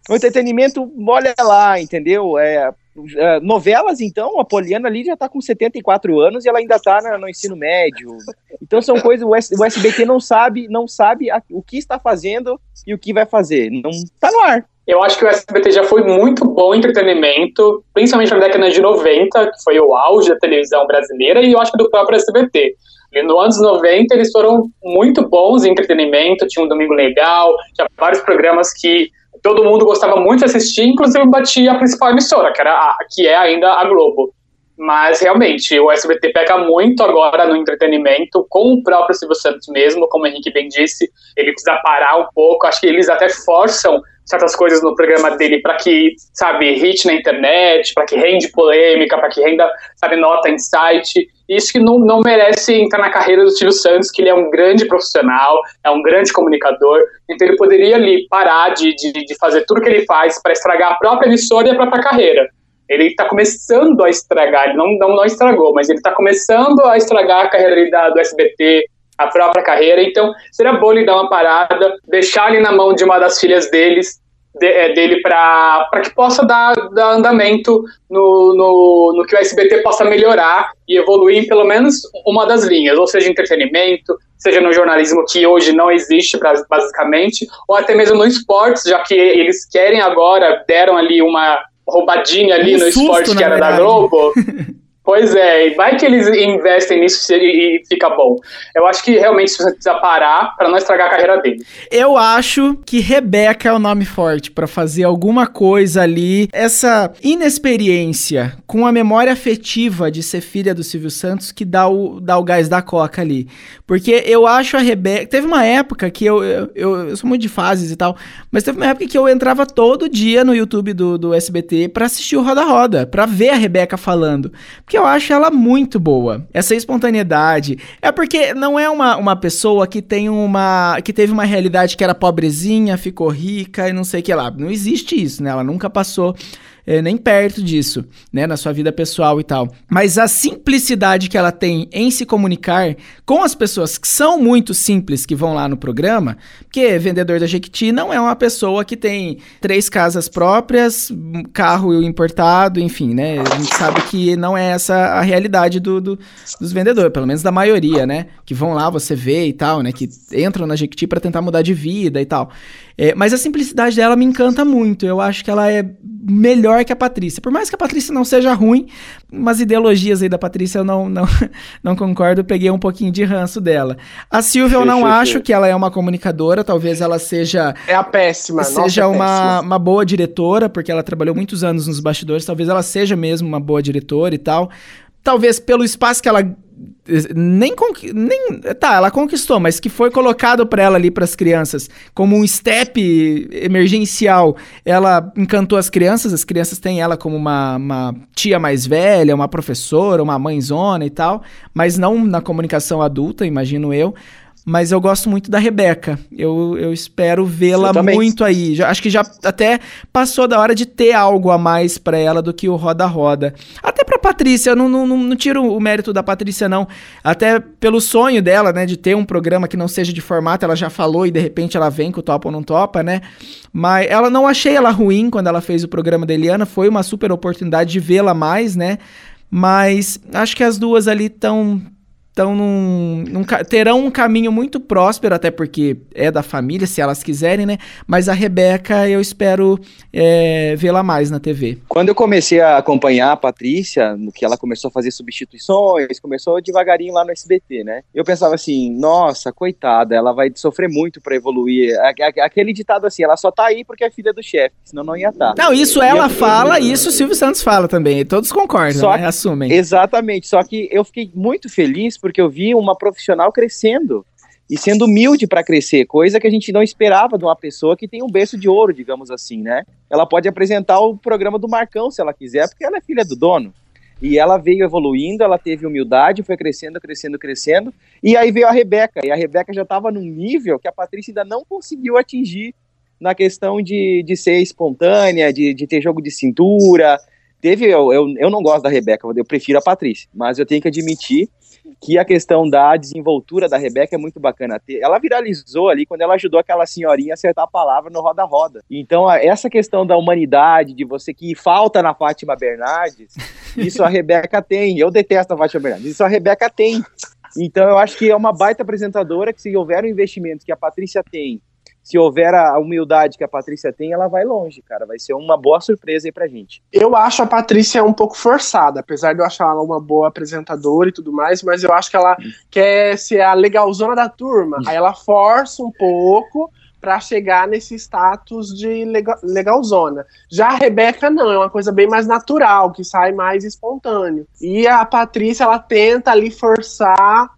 O entretenimento, olha lá, entendeu? É, é, novelas, então, a Poliana ali já tá com 74 anos e ela ainda tá na, no ensino médio. Então são coisas, o, S, o SBT não sabe, não sabe a, o que está fazendo e o que vai fazer. Não tá no ar. Eu acho que o SBT já foi muito bom em entretenimento, principalmente na década de 90, que foi o auge da televisão brasileira, e eu acho que do próprio SBT. E no anos 90 eles foram muito bons em entretenimento, tinha um Domingo Legal, tinha vários programas que todo mundo gostava muito de assistir, inclusive batia a principal emissora, que, era a, que é ainda a Globo. Mas realmente, o SBT peca muito agora no entretenimento, com o próprio Silvio Santos mesmo, como o Henrique bem disse, ele precisa parar um pouco. Acho que eles até forçam certas coisas no programa dele para que, sabe, hit na internet, para que rende polêmica, para que renda, sabe, nota em site. Isso que não, não merece entrar na carreira do Silvio Santos, que ele é um grande profissional, é um grande comunicador, então ele poderia ali parar de, de, de fazer tudo que ele faz para estragar a própria emissora e a própria carreira. Ele está começando a estragar, ele não, não, não estragou, mas ele está começando a estragar a carreira da, do SBT, a própria carreira. Então, seria bom ele dar uma parada, deixar ele na mão de uma das filhas deles, de, é, dele para que possa dar, dar andamento no, no, no, que o SBT possa melhorar e evoluir em pelo menos uma das linhas, ou seja, entretenimento, seja no jornalismo que hoje não existe basicamente, ou até mesmo no esportes, já que eles querem agora, deram ali uma roubadinha ali um no susto, esporte que era verdade. da Globo. Pois é, vai que eles investem nisso e fica bom. Eu acho que realmente você precisa parar para não estragar a carreira dele. Eu acho que Rebeca é o nome forte para fazer alguma coisa ali. Essa inexperiência com a memória afetiva de ser filha do Silvio Santos que dá o, dá o gás da coca ali. Porque eu acho a Rebeca. Teve uma época que eu, eu, eu, eu sou muito de fases e tal, mas teve uma época que eu entrava todo dia no YouTube do, do SBT para assistir o Roda Roda, para ver a Rebeca falando. Porque eu acho ela muito boa. Essa espontaneidade. É porque não é uma, uma pessoa que tem uma. que teve uma realidade que era pobrezinha, ficou rica e não sei o que lá. Não existe isso, né? Ela nunca passou é, nem perto disso, né, na sua vida pessoal e tal. Mas a simplicidade que ela tem em se comunicar com as pessoas que são muito simples que vão lá no programa, porque vendedor da Jequiti não é uma pessoa que tem três casas próprias, carro importado, enfim, né? A gente sabe que não é essa a realidade do, do dos vendedores, pelo menos da maioria, né? Que vão lá, você vê e tal, né? Que entram na Jequiti para tentar mudar de vida e tal. É, mas a simplicidade dela me encanta muito. Eu acho que ela é melhor que a Patrícia. Por mais que a Patrícia não seja ruim, umas ideologias aí da Patrícia eu não, não, não concordo, peguei um pouquinho de ranço dela. A Silvia eu não acho que ela é uma comunicadora, talvez ela seja... É a péssima, Seja Nossa, é uma, uma boa diretora, porque ela trabalhou muitos anos nos bastidores, talvez ela seja mesmo uma boa diretora e tal. Talvez pelo espaço que ela nem, nem tá, ela conquistou, mas que foi colocado para ela ali para as crianças como um step emergencial. Ela encantou as crianças, as crianças têm ela como uma, uma tia mais velha, uma professora, uma mãezona e tal, mas não na comunicação adulta, imagino eu mas eu gosto muito da Rebeca. Eu, eu espero vê-la muito aí. Já, acho que já até passou da hora de ter algo a mais para ela do que o Roda Roda. Até pra Patrícia, eu não, não, não, tiro o mérito da Patrícia, não. Até pelo sonho dela, né, de ter um programa que não seja de formato, ela já falou e de repente ela vem com o topa ou não topa, né? Mas ela não achei ela ruim quando ela fez o programa da Eliana, foi uma super oportunidade de vê-la mais, né? Mas acho que as duas ali estão estão num, num, terão um caminho muito próspero, até porque é da família, se elas quiserem, né? Mas a Rebeca, eu espero é, vê-la mais na TV. Quando eu comecei a acompanhar a Patrícia, no que ela começou a fazer substituições, começou devagarinho lá no SBT, né? Eu pensava assim, nossa, coitada, ela vai sofrer muito para evoluir. Aquele ditado assim, ela só tá aí porque é filha do chefe, senão não ia estar. Tá. Não, isso ela eu, fala, eu, isso o Silvio Santos fala também, todos concordam, só né? Assumem. Exatamente, só que eu fiquei muito feliz porque porque eu vi uma profissional crescendo e sendo humilde para crescer, coisa que a gente não esperava de uma pessoa que tem um berço de ouro, digamos assim, né? Ela pode apresentar o programa do Marcão se ela quiser, porque ela é filha do dono. E ela veio evoluindo, ela teve humildade, foi crescendo, crescendo, crescendo. E aí veio a Rebeca, e a Rebeca já estava num nível que a Patrícia ainda não conseguiu atingir na questão de, de ser espontânea, de, de ter jogo de cintura. Teve, eu, eu, eu não gosto da Rebeca, eu prefiro a Patrícia, mas eu tenho que admitir que a questão da desenvoltura da Rebeca é muito bacana. Ela viralizou ali quando ela ajudou aquela senhorinha a acertar a palavra no roda-roda. Então, essa questão da humanidade, de você que falta na Fátima Bernardes, isso a Rebeca tem. Eu detesto a Fátima Bernardes, isso a Rebeca tem. Então, eu acho que é uma baita apresentadora que, se houver um investimento que a Patrícia tem se houver a humildade que a Patrícia tem, ela vai longe, cara. Vai ser uma boa surpresa aí pra gente. Eu acho a Patrícia um pouco forçada, apesar de eu achar ela uma boa apresentadora e tudo mais, mas eu acho que ela quer ser a legalzona da turma. Aí ela força um pouco para chegar nesse status de legal, legalzona. Já a Rebeca não, é uma coisa bem mais natural, que sai mais espontâneo. E a Patrícia, ela tenta ali forçar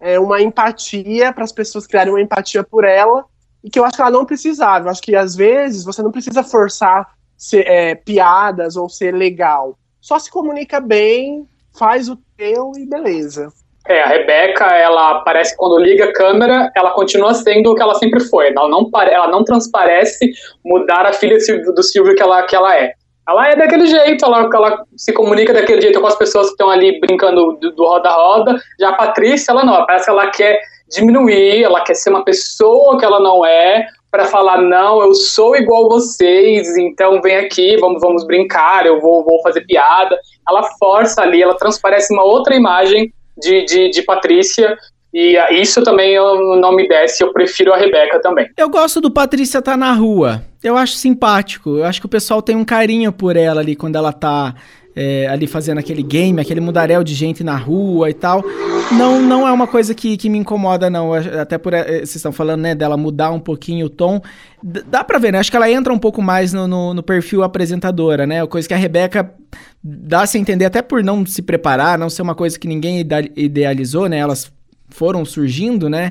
é, uma empatia para as pessoas criarem uma empatia por ela e que eu acho que ela não precisava. Eu acho que às vezes você não precisa forçar ser, é, piadas ou ser legal. Só se comunica bem, faz o teu e beleza. É, a Rebeca, ela parece que quando liga a câmera, ela continua sendo o que ela sempre foi. Ela não, ela não transparece mudar a filha do Silvio que ela, que ela é. Ela é daquele jeito, ela, ela se comunica daquele jeito com as pessoas que estão ali brincando do roda-roda. Já a Patrícia, ela não, parece que ela quer diminuir, ela quer ser uma pessoa que ela não é, para falar, não, eu sou igual vocês, então vem aqui, vamos, vamos brincar, eu vou, vou fazer piada. Ela força ali, ela transparece uma outra imagem de, de, de Patrícia e isso também eu, não me desce, eu prefiro a Rebeca também. Eu gosto do Patrícia tá na rua. Eu acho simpático. Eu acho que o pessoal tem um carinho por ela ali quando ela tá é, ali fazendo aquele game, aquele mudaréu de gente na rua e tal. Não, não é uma coisa que, que me incomoda, não. Até por. É, vocês estão falando, né, dela mudar um pouquinho o tom. D dá pra ver, né? Acho que ela entra um pouco mais no, no, no perfil apresentadora, né? Coisa que a Rebeca dá -se a entender, até por não se preparar, não ser uma coisa que ninguém idealizou, né? Elas foram surgindo, né?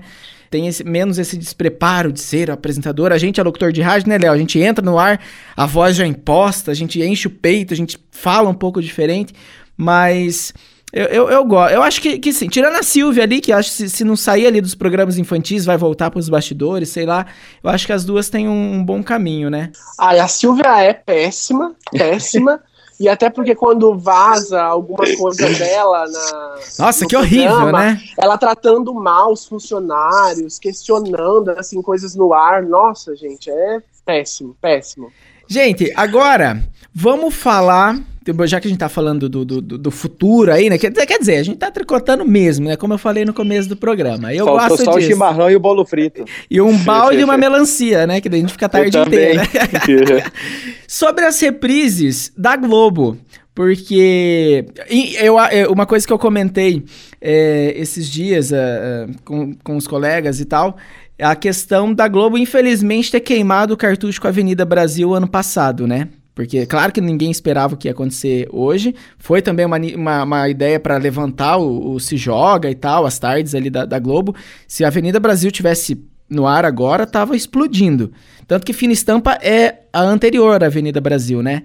Tem esse, menos esse despreparo de ser apresentador. A gente é locutor de rádio, né, Léo? A gente entra no ar, a voz já é imposta, a gente enche o peito, a gente fala um pouco diferente, mas eu, eu, eu gosto. Eu acho que, que sim. Tirando a Silvia ali, que acho que se, se não sair ali dos programas infantis, vai voltar para os bastidores, sei lá. Eu acho que as duas têm um, um bom caminho, né? Ah, a Silvia é péssima, péssima. E até porque quando vaza alguma coisa dela na. Nossa, que programa, horrível, né? Ela tratando mal os funcionários, questionando assim, coisas no ar. Nossa, gente, é péssimo, péssimo. Gente, agora vamos falar já que a gente tá falando do, do, do, futuro aí, né? Quer, quer dizer, a gente tá tricotando mesmo, né? Como eu falei no começo do programa. Eu Faltou gosto só disso. o chimarrão e o bolo frito. E um balde e uma melancia, né? Que daí a gente fica a tarde inteira. Sobre as reprises da Globo. Porque eu, uma coisa que eu comentei é, esses dias uh, com, com os colegas e tal, é a questão da Globo, infelizmente, ter queimado o cartucho com a Avenida Brasil ano passado, né? Porque, claro que ninguém esperava o que ia acontecer hoje. Foi também uma, uma, uma ideia para levantar o, o, Se Joga e tal, as tardes ali da, da Globo. Se a Avenida Brasil tivesse no ar agora, tava explodindo. Tanto que Fina Estampa é a anterior à Avenida Brasil, né?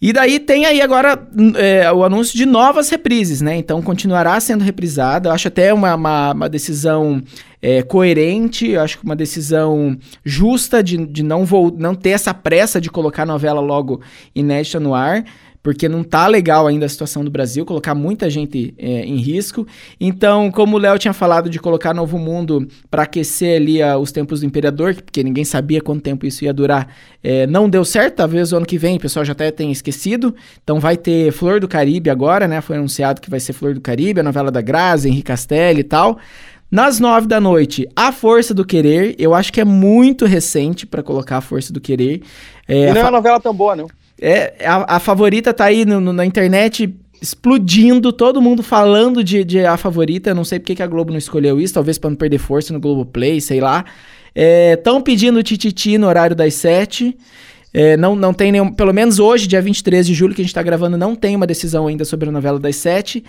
E daí tem aí agora é, o anúncio de novas reprises, né? Então continuará sendo reprisada. Eu acho até uma, uma, uma decisão é, coerente, eu acho que uma decisão justa de, de não, vou, não ter essa pressa de colocar a novela logo inédita no ar porque não tá legal ainda a situação do Brasil, colocar muita gente é, em risco. Então, como o Léo tinha falado de colocar Novo Mundo para aquecer ali a, os tempos do Imperador, porque ninguém sabia quanto tempo isso ia durar, é, não deu certo. Talvez o ano que vem o pessoal já até tenha esquecido. Então, vai ter Flor do Caribe agora, né? Foi anunciado que vai ser Flor do Caribe, a novela da Grazi, Henrique Castelli e tal. Nas nove da noite, A Força do Querer. Eu acho que é muito recente para colocar A Força do Querer. É, e não é uma novela tão boa, não. É, a, a favorita tá aí no, no, na internet explodindo, todo mundo falando de, de a favorita. não sei porque que a Globo não escolheu isso, talvez para não perder força no Globo Play, sei lá. Estão é, pedindo Tititi no horário das sete. É, não, não tem nenhum. Pelo menos hoje, dia 23 de julho, que a gente está gravando, não tem uma decisão ainda sobre a novela das sete.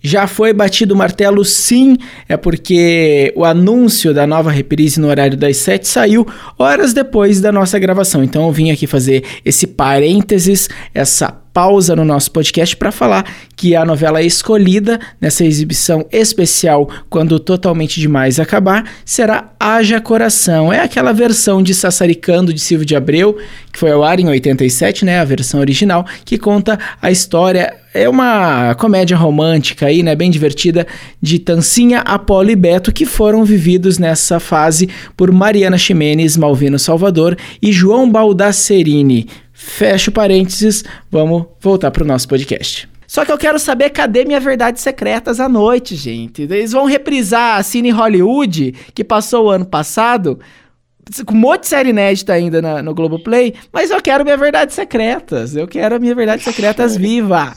Já foi batido o martelo, sim, é porque o anúncio da nova reprise no horário das 7 saiu horas depois da nossa gravação. Então eu vim aqui fazer esse parênteses, essa pausa no nosso podcast para falar que a novela escolhida nessa exibição especial, quando totalmente demais acabar, será Haja Coração. É aquela versão de Sassaricando de Silvio de Abreu, que foi ao ar em 87, né, a versão original, que conta a história é uma comédia romântica aí, né, bem divertida, de Tancinha, Apolo e Beto, que foram vividos nessa fase por Mariana Ximenes, Malvino Salvador e João Baldacerini. Fecha parênteses, vamos voltar para o nosso podcast. Só que eu quero saber cadê minha Verdades Secretas à noite, gente. Eles vão reprisar a Cine Hollywood, que passou o ano passado, com um monte de série inédita ainda na, no Globoplay, mas eu quero minha Verdades Secretas. Eu quero a minha Verdades Secretas viva.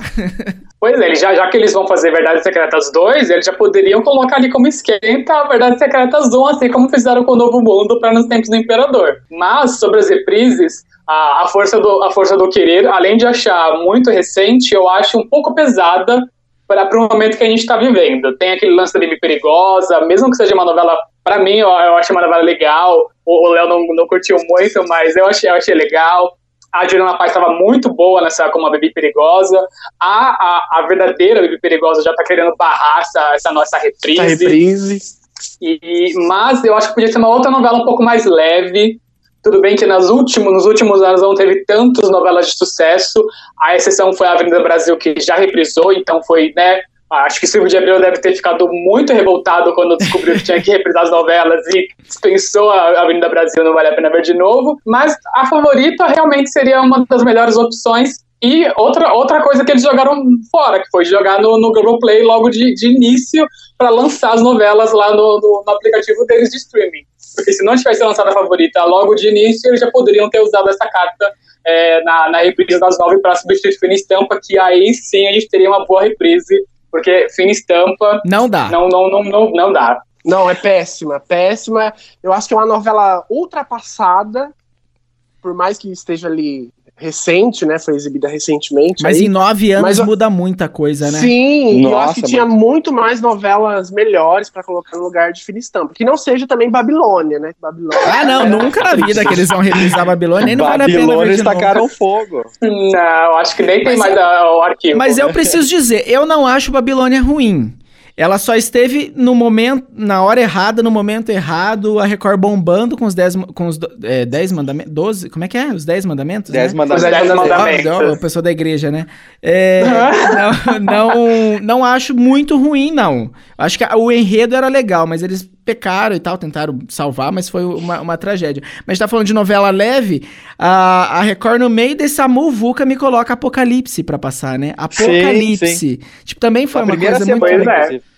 Pois é, já, já que eles vão fazer Verdades Secretas 2, eles já poderiam colocar ali como esquenta a Verdades Secretas 1, assim como fizeram com o Novo Mundo para nos tempos do Imperador. Mas, sobre as reprises, a, a, força do, a Força do Querer, além de achar muito recente, eu acho um pouco pesada para o momento que a gente está vivendo. Tem aquele lance da Bibi Perigosa, mesmo que seja uma novela Pra mim, eu, eu achei uma novela legal. O Léo não, não curtiu muito, mas eu achei, eu achei legal. A Juliana Paz estava muito boa nessa como a Bebê Perigosa. A, a, a verdadeira Bebê Perigosa já tá querendo barrar essa, essa nossa reprise. Essa reprise. E, mas eu acho que podia ser uma outra novela um pouco mais leve. Tudo bem que nas últimos, nos últimos anos não teve tantas novelas de sucesso. A exceção foi a Avenida Brasil, que já reprisou, então foi, né? Acho que Silvio de Abreu deve ter ficado muito revoltado quando descobriu que tinha que reprisar as novelas e dispensou a Avenida Brasil, não vale a pena ver de novo. Mas a favorita realmente seria uma das melhores opções. E outra, outra coisa que eles jogaram fora, que foi jogar no, no Globoplay logo de, de início para lançar as novelas lá no, no, no aplicativo deles de streaming. Porque se não tivesse lançado a favorita logo de início, eles já poderiam ter usado essa carta é, na, na reprise das nove para substituir Fina Estampa, que aí sim a gente teria uma boa reprise, porque Fina Estampa. Não dá. Não, não, não, não, não dá. Não, é péssima, péssima. Eu acho que é uma novela ultrapassada, por mais que esteja ali recente, né? Foi exibida recentemente. Mas aí. em nove anos Mas, muda muita coisa, né? Sim, eu Nossa, acho que tinha muito mais novelas melhores pra colocar no lugar de Fina Estampa. Que não seja também Babilônia, né? Babilônia. Ah, não, nunca na vida que eles vão reprisar Babilônia, nem não vale a pena Babilônia estacaram fogo. Não, acho que nem tem Mas mais o arquivo. Mas eu preciso dizer, eu não acho Babilônia ruim. Ela só esteve no momento, na hora errada, no momento errado, a Record bombando com os 10 com os é, 10 mandamentos, 12, como é que é? Os 10 mandamentos, Dez né? mandamentos. Os dez Dez mandamentos. Ah, o pessoal da igreja, né? É, não, não, não acho muito ruim, não. Acho que o enredo era legal, mas eles pecaram e tal, tentaram salvar, mas foi uma, uma tragédia. Mas a gente tá falando de novela leve, a, a Record no meio dessa muvuca me coloca Apocalipse pra passar, né? Apocalipse. Tipo, também foi A uma coisa muito, semana, é. inclusive.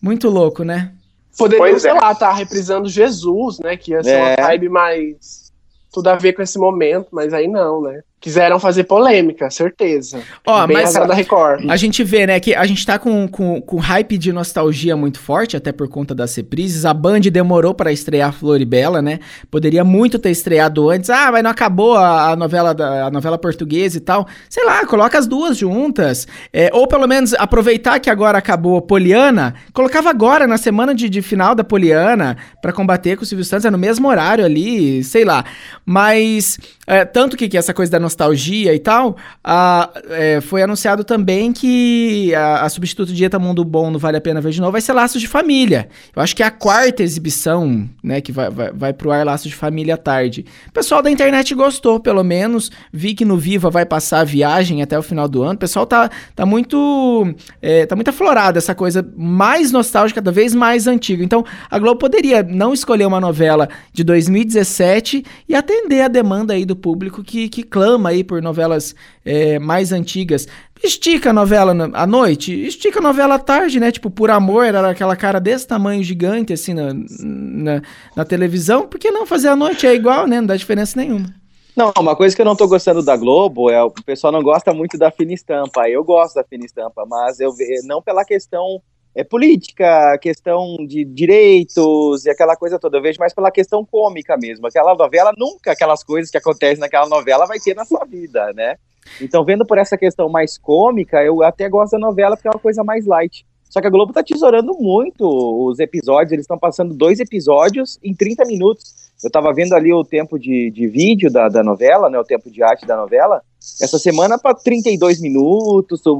Muito louco, né? Poderia, Pois sei é. lá, tá reprisando Jesus, né? Que ia ser É. uma vibe mais. Tudo a ver com esse momento, mas aí não, né? Quiseram fazer polêmica, certeza. Ó, Bem mas a da Record. A gente vê, né, que a gente tá com, com, com hype de nostalgia muito forte, até por conta das reprises. A Band demorou para estrear Floribela, né? Poderia muito ter estreado antes. Ah, mas não acabou a, a novela da, a novela portuguesa e tal. Sei lá, coloca as duas juntas. É, ou pelo menos aproveitar que agora acabou Poliana, colocava agora, na semana de, de final da Poliana, para combater com o Silvio Santos, é no mesmo horário ali, sei lá. Mas, é, tanto que, que essa coisa da nostalgia e tal, a- é, foi anunciado também que a, a substituto de Eta Mundo Bom no Vale a Pena Ver de Novo vai ser Laços de Família. Eu acho que é a quarta exibição, né, que vai, vai, vai pro ar Laços de Família à tarde. O pessoal da internet gostou, pelo menos. Vi que no Viva vai passar a viagem até o final do ano. O pessoal tá, tá muito. é, tá muito aflorado essa coisa mais nostálgica, cada vez mais antiga. Então, a Globo poderia não escolher uma novela de 2017 e atender a demanda aí do público que, que clama aí por novelas é, mais antigas. Estica a novela à noite, estica a novela à tarde, né? Tipo, Por Amor, era aquela cara desse tamanho gigante, assim, na, na, na televisão. Por que não fazer à noite? É igual, né? Não dá diferença nenhuma. Não, uma coisa que eu não tô gostando da Globo é o pessoal não gosta muito da fina estampa. Eu gosto da fina estampa, mas eu não pela questão é política, questão de direitos e aquela coisa toda. Eu vejo mais pela questão cômica mesmo. Aquela novela nunca aquelas coisas que acontecem naquela novela vai ter na sua vida, né? Então, vendo por essa questão mais cômica, eu até gosto da novela porque é uma coisa mais light. Só que a Globo tá tesourando muito os episódios, eles estão passando dois episódios em 30 minutos. Eu tava vendo ali o tempo de, de vídeo da, da novela, né, o tempo de arte da novela. Essa semana para 32 minutos, o,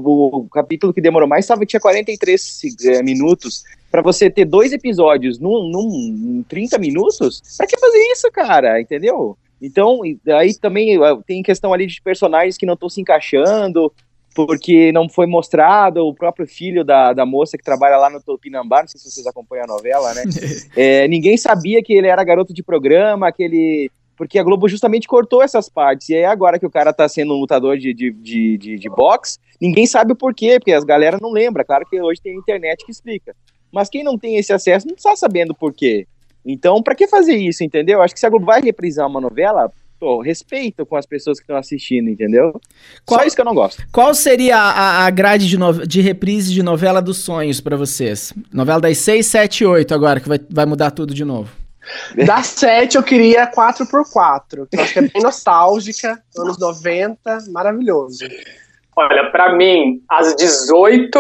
o capítulo que demorou mais tava, tinha 43 se- eh, minutos. Para você ter dois episódios num, num, em 30 minutos, pra que fazer isso, cara? Entendeu? Então, aí também tem questão ali de personagens que não estão se encaixando, porque não foi mostrado o próprio filho da, da moça que trabalha lá no Tupinambá, não sei se vocês acompanham a novela, né? É, ninguém sabia que ele era garoto de programa, que ele. Porque a Globo justamente cortou essas partes. E aí, agora que o cara tá sendo um lutador de, de, de, de, de boxe, ninguém sabe o porquê, porque as galera não lembra. Claro que hoje tem a internet que explica. Mas quem não tem esse acesso não está sabendo por quê. Então, pra que fazer isso, entendeu? Acho que se a Globo vai reprisar uma novela, pô, respeito com as pessoas que estão assistindo, entendeu? Qual- Só isso que eu não gosto. Qual seria a, a grade de, no- de reprise de novela dos sonhos pra vocês? Novela das 6, 7 e 8 agora, que vai, vai mudar tudo de novo. Da 7 eu queria 4x4, que eu acho que é bem nostálgica, anos 90, maravilhoso. Olha, pra mim, às 18,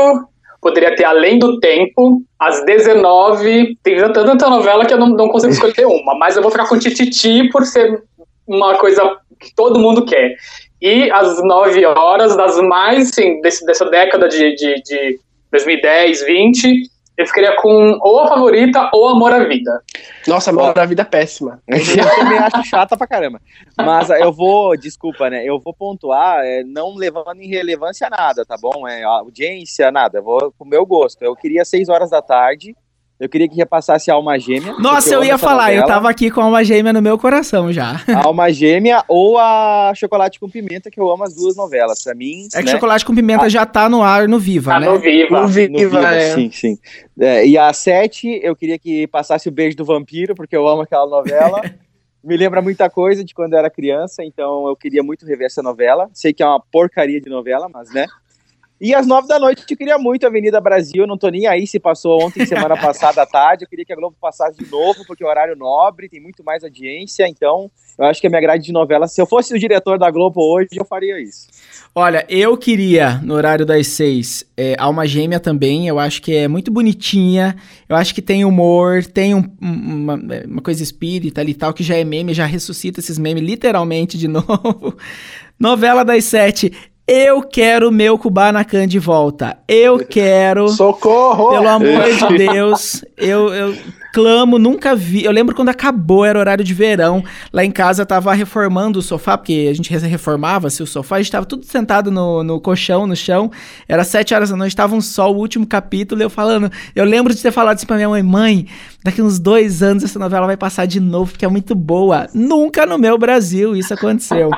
poderia ter Além do Tempo, às 19 tem tanta, tanta novela que eu não, não consigo escolher uma, mas eu vou ficar com Tititi por ser uma coisa que todo mundo quer. E às 9 horas, das mais, sim, desse, dessa década de, de, de 2010, 20, eu ficaria com ou a favorita ou Amor à Vida. Nossa, Amor à Vida é péssima. Eu também acho chata pra caramba. Mas eu vou, desculpa, né? Eu vou pontuar, é, não levando em relevância nada, tá bom? É, audiência, nada. Eu vou com o meu gosto. Eu queria 6 horas da tarde. Eu queria que repassasse a Alma Gêmea. Nossa, eu, eu ia falar, novela. eu tava aqui com a Alma Gêmea no meu coração já. A Alma Gêmea ou a Chocolate com Pimenta, que eu amo as duas novelas. Pra mim. É que né? Chocolate com Pimenta a... já tá no ar no Viva, tá né? No Viva. No Viva, no Viva é. sim, sim. É, e a Sete, eu queria que passasse o Beijo do Vampiro, porque eu amo aquela novela. Me lembra muita coisa de quando eu era criança, então eu queria muito rever essa novela. Sei que é uma porcaria de novela, mas né? E às nove da noite eu queria muito Avenida Brasil, eu não tô nem aí se passou ontem, semana passada à tarde, eu queria que a Globo passasse de novo, porque é horário nobre, tem muito mais audiência, então eu acho que a minha grade de novela, se eu fosse o diretor da Globo hoje, eu faria isso. Olha, eu queria, no horário das seis, é, Alma Gêmea também, eu acho que é muito bonitinha, eu acho que tem humor, tem um, uma, uma coisa espírita ali e tal, que já é meme, já ressuscita esses memes literalmente de novo. Novela das sete, eu quero meu Kubanacan de volta. Eu quero. Socorro! Pelo amor de Deus. Eu, eu clamo, nunca vi. Eu lembro quando acabou, era horário de verão. Lá em casa tava reformando o sofá, porque a gente reformava-se o sofá. A gente tava tudo sentado no, no colchão, no chão. Era sete horas da noite, tava um sol, o último capítulo. Eu falando. Eu lembro de ter falado assim pra minha mãe: mãe, daqui uns dois anos essa novela vai passar de novo, porque é muito boa. Nunca no meu Brasil isso aconteceu.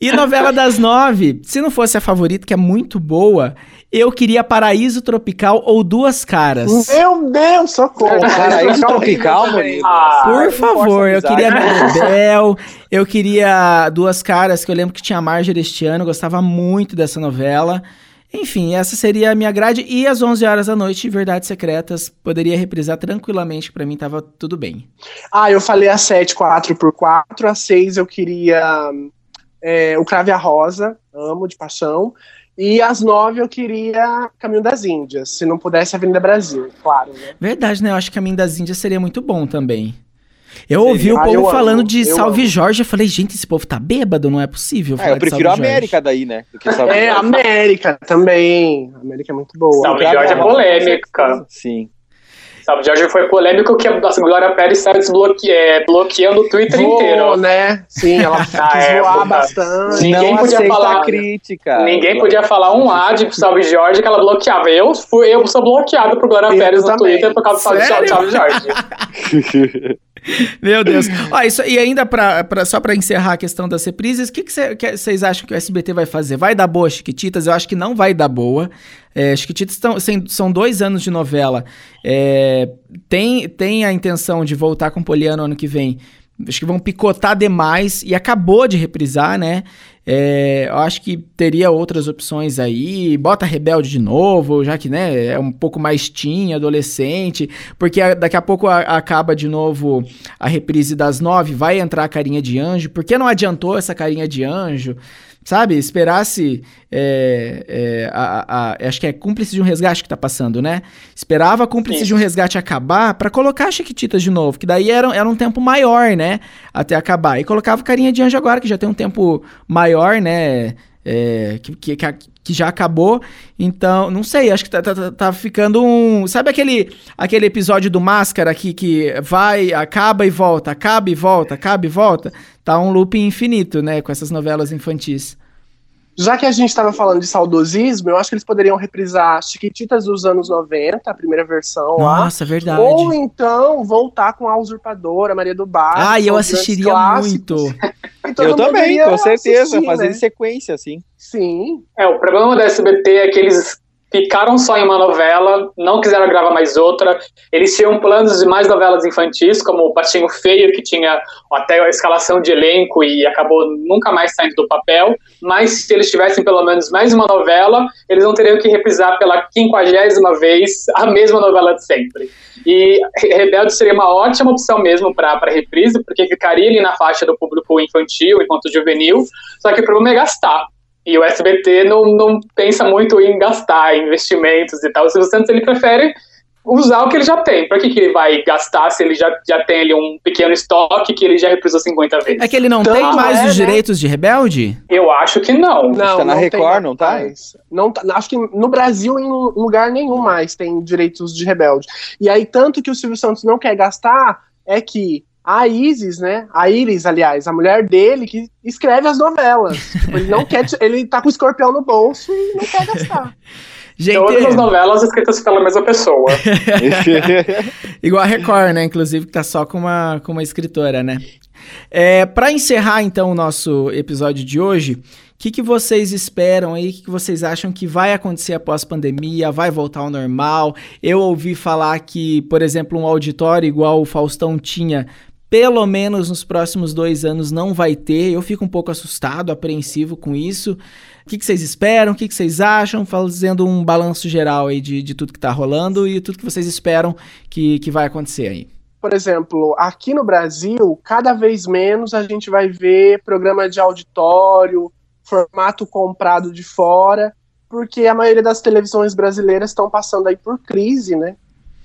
E novela das nove, se não fosse a favorita, que é muito boa, eu queria Paraíso Tropical ou Duas Caras. Meu Deus, socorro! Paraíso Tropical, Murilo. Ah, Por favor, eu queria Bebel, eu queria Duas Caras, que eu lembro que tinha a Marjorie este ano, gostava muito dessa novela. Enfim, essa seria a minha grade. E às 11 horas da noite, Verdades Secretas, poderia reprisar tranquilamente, para mim tava tudo bem. Ah, eu falei a 7, 4 por 4 a 6 eu queria é, O Crave a Rosa, amo de paixão. E às nove eu queria Caminho das Índias, se não pudesse Avenida Brasil, claro. Né? Verdade, né? Eu acho que Caminho das Índias seria muito bom também. Eu Seria. ouvi o povo ah, falando amo, de Salve amo. Jorge, eu falei, gente, esse povo tá bêbado, não é possível. É, eu prefiro a América daí, né? é, América também. América é muito boa. Salve Jorge é polêmica. Sim. Salve Jorge foi polêmico que a Glória Pérez está desbloque... é, bloqueando o Twitter Vou, inteiro. né? Sim, ela ah, quis é, voar bastante. Ninguém não podia falar crítica. Ninguém podia falar um A de Salve Jorge que ela bloqueava. Eu, fui, eu sou bloqueado por Glória Pérez no Twitter por causa do Salve, Salve Jorge. Meu Deus. Ó, isso, e ainda pra, pra, só para encerrar a questão das reprises, o que vocês acham que o SBT vai fazer? Vai dar boa Chiquititas? Eu acho que não vai dar boa. É, Chiquititas tão, são dois anos de novela. É, tem, tem a intenção de voltar com Poliano ano que vem. Acho que vão picotar demais e acabou de reprisar, né? É, eu acho que teria outras opções aí. Bota Rebelde de novo, já que né, é um pouco mais teen, adolescente. Porque a, daqui a pouco a, acaba de novo a reprise das nove, vai entrar a carinha de anjo. Por que não adiantou essa carinha de anjo? sabe, esperasse. É, é, a, a, acho que é cúmplice de um resgate que tá passando, né? Esperava a cúmplice Sim. de um resgate acabar para colocar a Chiquititas de novo, que daí era, era um tempo maior, né? Até acabar. E colocava carinha de anjo agora, que já tem um tempo maior, né? É, que, que, que, já acabou. Então, não sei, acho que tá, tá, tá, ficando um. Sabe aquele, aquele episódio do Máscara que, que vai, acaba e volta, acaba e volta, acaba e volta? Tá um loop infinito, né, com essas novelas infantis. Já que a gente estava falando de saudosismo, eu acho que eles poderiam reprisar Chiquititas dos anos 90, a primeira versão Nossa, lá. Verdade. Ou então voltar com a Usurpadora, Maria do Bar. Ah, eu assistiria muito. eu também, com certeza, assistir, fazer né? sequência, assim. Sim. É, o problema da SBT é que eles ficaram só em uma novela, não quiseram gravar mais outra. Eles tinham planos de mais novelas infantis, como o Patinho Feio, que tinha até a escalação de elenco e acabou nunca mais saindo do papel. Mas se eles tivessem pelo menos mais uma novela, eles não teriam que reprisar pela quinquagésima vez a mesma novela de sempre. E Rebelde seria uma ótima opção mesmo para reprise, porque ficaria ali na faixa do público infantil enquanto juvenil. Só que o problema é gastar E o SBT não, não pensa muito em gastar em investimentos e tal. O Silvio Santos ele prefere usar o que ele já tem. Para que, que ele vai gastar se ele já, já tem ali um pequeno estoque que ele já reprisou 50 vezes? É que ele não Tanto tem mais é, os né? direitos de rebelde? Eu acho que não. Não, tá na não Record, não tá? Não tá? Acho que no Brasil em lugar nenhum mais tem direitos de rebelde. E aí tanto que o Silvio Santos não quer gastar é que a Isis, né? A Iris, aliás, a mulher dele que escreve as novelas. tipo, ele não quer, ele tá com o escorpião no bolso e não quer gastar. Gente... Todas as novelas escritas pela mesma pessoa. Igual a Record, né? Inclusive, que tá só com uma, com uma escritora, né? É, para encerrar, então, o nosso episódio de hoje, o que, que vocês esperam aí? O que, que vocês acham que vai acontecer após pandemia? Vai voltar ao normal? Eu ouvi falar que, por exemplo, um auditório igual o Faustão tinha pelo menos nos próximos dois anos não vai ter. Eu fico um pouco assustado, apreensivo com isso. O que, que vocês esperam? O que, que vocês acham? Fazendo um balanço geral aí de, de tudo que está rolando e tudo que vocês esperam que, que vai acontecer aí. Por exemplo, aqui no Brasil, cada vez menos a gente vai ver programa de auditório, formato comprado de fora, porque a maioria das televisões brasileiras estão passando aí por crise, né?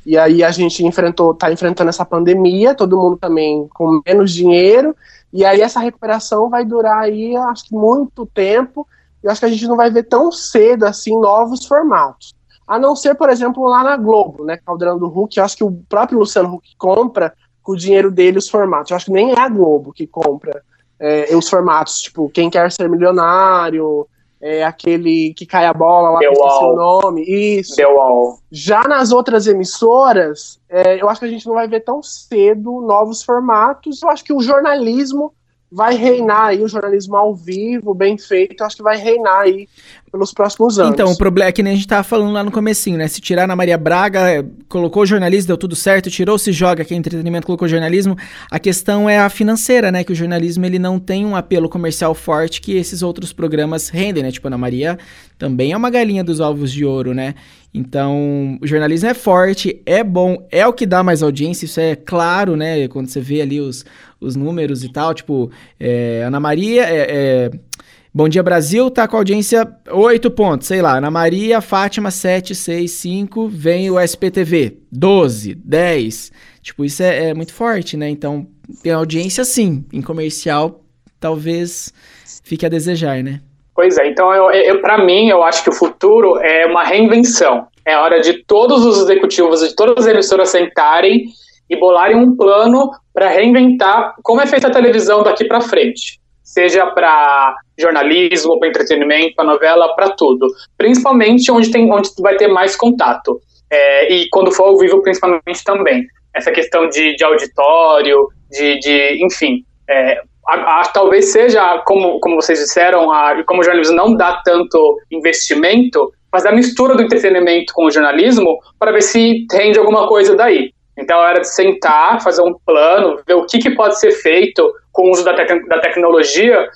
E aí a gente enfrentou, está enfrentando essa pandemia, todo mundo também com menos dinheiro, e aí essa recuperação vai durar aí, acho que muito tempo, e acho que a gente não vai ver tão cedo assim novos formatos. A não ser, por exemplo, lá na Globo, né, Caldeirão do Hulk, eu acho que o próprio Luciano Huck compra com o dinheiro dele os formatos. Eu acho que nem é a Globo que compra é, os formatos, tipo, quem quer ser milionário, é aquele que cai a bola lá, esqueci o nome. Isso. Já nas outras emissoras, é, eu acho que a gente não vai ver tão cedo novos formatos. Eu acho que o jornalismo vai reinar aí, o jornalismo ao vivo, bem feito, eu acho que vai reinar aí pelos próximos anos. Então, o problema é que nem a gente tava falando lá no comecinho, né? Se tirar na Maria Braga, é, colocou jornalismo, deu tudo certo, tirou se joga, que é entretenimento, colocou jornalismo. A questão é a financeira, né? Que o jornalismo ele não tem um apelo comercial forte que esses outros programas rendem, né? Tipo, Ana Maria também é uma galinha dos ovos de ouro, né? Então, o jornalismo é forte, é bom, é o que dá mais audiência, isso é claro, né? Quando você vê ali os, os números e tal, tipo, é, Ana Maria, é, é, Bom Dia Brasil tá com audiência 8 pontos, sei lá. Ana Maria, Fátima 7, 6, 5, vem o SPTV 12, 10. Tipo, isso é, é muito forte, né? Então, tem audiência sim, em comercial talvez fique a desejar, né? Pois é, então eu, eu para mim eu acho que o futuro é uma reinvenção. É hora de todos os executivos de todas as emissoras sentarem e bolarem um plano para reinventar como é feita a televisão daqui para frente, seja para jornalismo, para entretenimento, para novela, para tudo, principalmente onde tem onde vai ter mais contato. É, e quando for ao vivo principalmente também. Essa questão de, de auditório, de, de enfim, é, a, a, talvez seja, como, como vocês disseram, a, como o jornalismo não dá tanto investimento, fazer a mistura do entretenimento com o jornalismo para ver se rende alguma coisa daí. Então era de sentar, fazer um plano, ver o que, que pode ser feito com o uso da, da tecnologia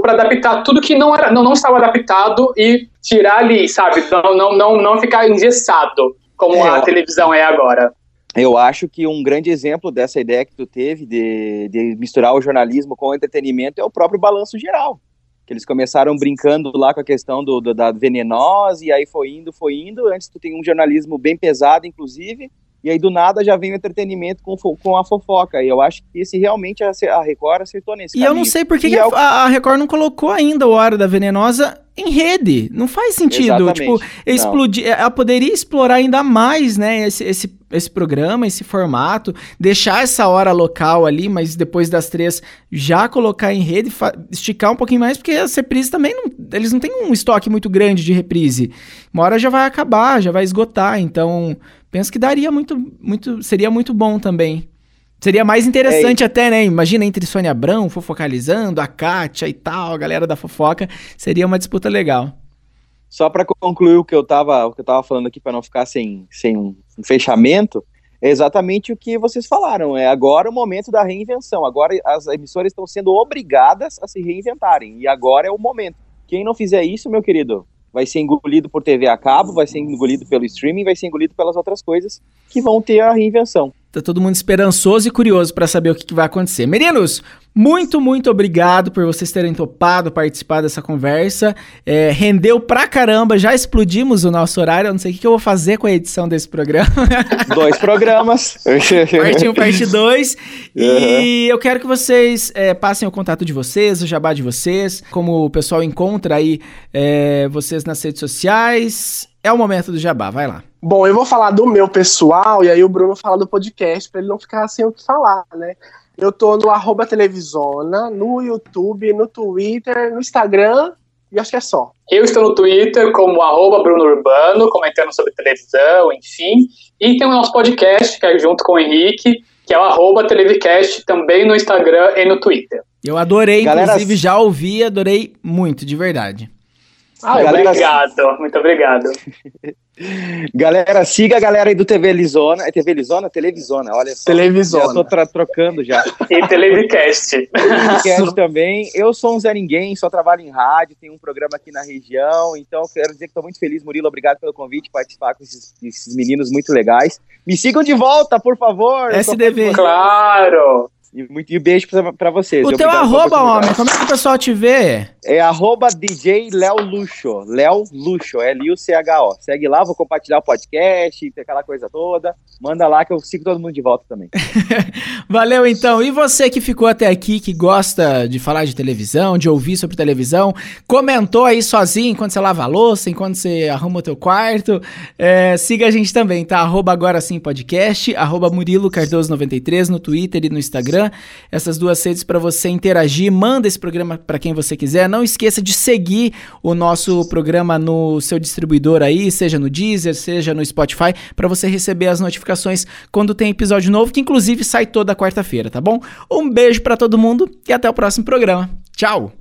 para adaptar tudo que não, era, não, não estava adaptado e tirar ali, sabe? Não, não, não, não ficar engessado como é, a televisão é agora eu acho que um grande exemplo dessa ideia que tu teve de, de misturar o jornalismo com o entretenimento é o próprio balanço geral. Que eles começaram brincando lá com a questão do, do, da venenosa, e aí foi indo, foi indo. Antes tu tem um jornalismo bem pesado, inclusive, e aí do nada já vem o entretenimento com, com a fofoca. E eu acho que esse realmente a, a Record acertou nesse E caminho. eu não sei por que, que é a, a, Record não colocou ainda o Hora da Venenosa em rede. Não faz sentido. Exatamente. Tipo, explodir, ela poderia explorar ainda mais, né, esse, esse, esse programa, esse formato, deixar essa hora local ali, mas depois das três já colocar em rede, esticar um pouquinho mais, porque as reprises também não, eles não têm um estoque muito grande de reprise. Uma hora já vai acabar, já vai esgotar, então penso que daria muito, muito, seria muito bom também. Seria mais interessante é, até, né? Imagina entre Sônia Abrão fofocalizando, a Kátia e tal, a galera da fofoca. Seria uma disputa legal. Só para concluir o que eu estava o que eu tava falando aqui para não ficar sem, sem um, um, fechamento, é exatamente o que vocês falaram. É agora o momento da reinvenção. Agora as emissoras estão sendo obrigadas a se reinventarem. E agora é o momento. Quem não fizer isso, meu querido, vai ser engolido por TV a cabo, vai ser engolido pelo streaming, vai ser engolido pelas outras coisas que vão ter a reinvenção. Tá todo mundo esperançoso e curioso para saber o que, que, vai acontecer. Meninos, muito, muito obrigado por vocês terem topado participar dessa conversa. É, rendeu pra caramba, já explodimos o nosso horário. Eu não sei o que, que eu vou fazer com a edição desse programa. Dois programas. parte 1, parte 2. Uhum. E eu quero que vocês é, passem o contato de vocês, o jabá de vocês, como o pessoal encontra aí é, vocês nas redes sociais. É o momento do jabá, vai lá. Bom, eu vou falar do meu pessoal e aí o Bruno fala do podcast para ele não ficar sem o que falar, né? Eu tô no arroba televisona, no YouTube, no Twitter, no Instagram e acho que é só. Eu estou no Twitter como arroba Bruno Urbano, comentando sobre televisão, enfim. E tem o nosso podcast, que é junto com o Henrique, que é o arroba Televicast, também no Instagram e no Twitter. Eu adorei, Galera... inclusive já ouvi, adorei muito, de verdade. Ah, galera... obrigado, muito obrigado. galera, siga a galera aí do TV Lisona. É TV Lisona? Televisona, olha só. Televisona. Já tô tra trocando já. E Televicast. Televicast também. Eu sou um Zé Ninguém, só trabalho em rádio, tenho um programa aqui na região, então quero dizer que estou muito feliz, Murilo, obrigado pelo convite, participar com esses, esses meninos muito legais. Me sigam de volta, por favor. SDV. Claro! E, muito, e beijo pra vocês. O teu arroba, homem, como é que o pessoal te vê? É arroba DJ Léo Luxo. Léo Luxo, L-U-C-H-O. Segue lá, vou compartilhar o podcast, aquela coisa toda. Manda lá que eu sigo todo mundo de volta também. Valeu então. E você que ficou até aqui, que gosta de falar de televisão, de ouvir sobre televisão, comentou aí sozinho enquanto você lava a louça, enquanto você arruma o teu quarto. É, siga a gente também, tá? Arroba agora sim podcast, arroba Murilo Cardoso93 no Twitter e no Instagram essas duas redes para você interagir. Manda esse programa para quem você quiser. Não esqueça de seguir o nosso programa no seu distribuidor aí, seja no Deezer, seja no Spotify, para você receber as notificações quando tem episódio novo, que inclusive sai toda quarta-feira, tá bom? Um beijo para todo mundo e até o próximo programa. Tchau!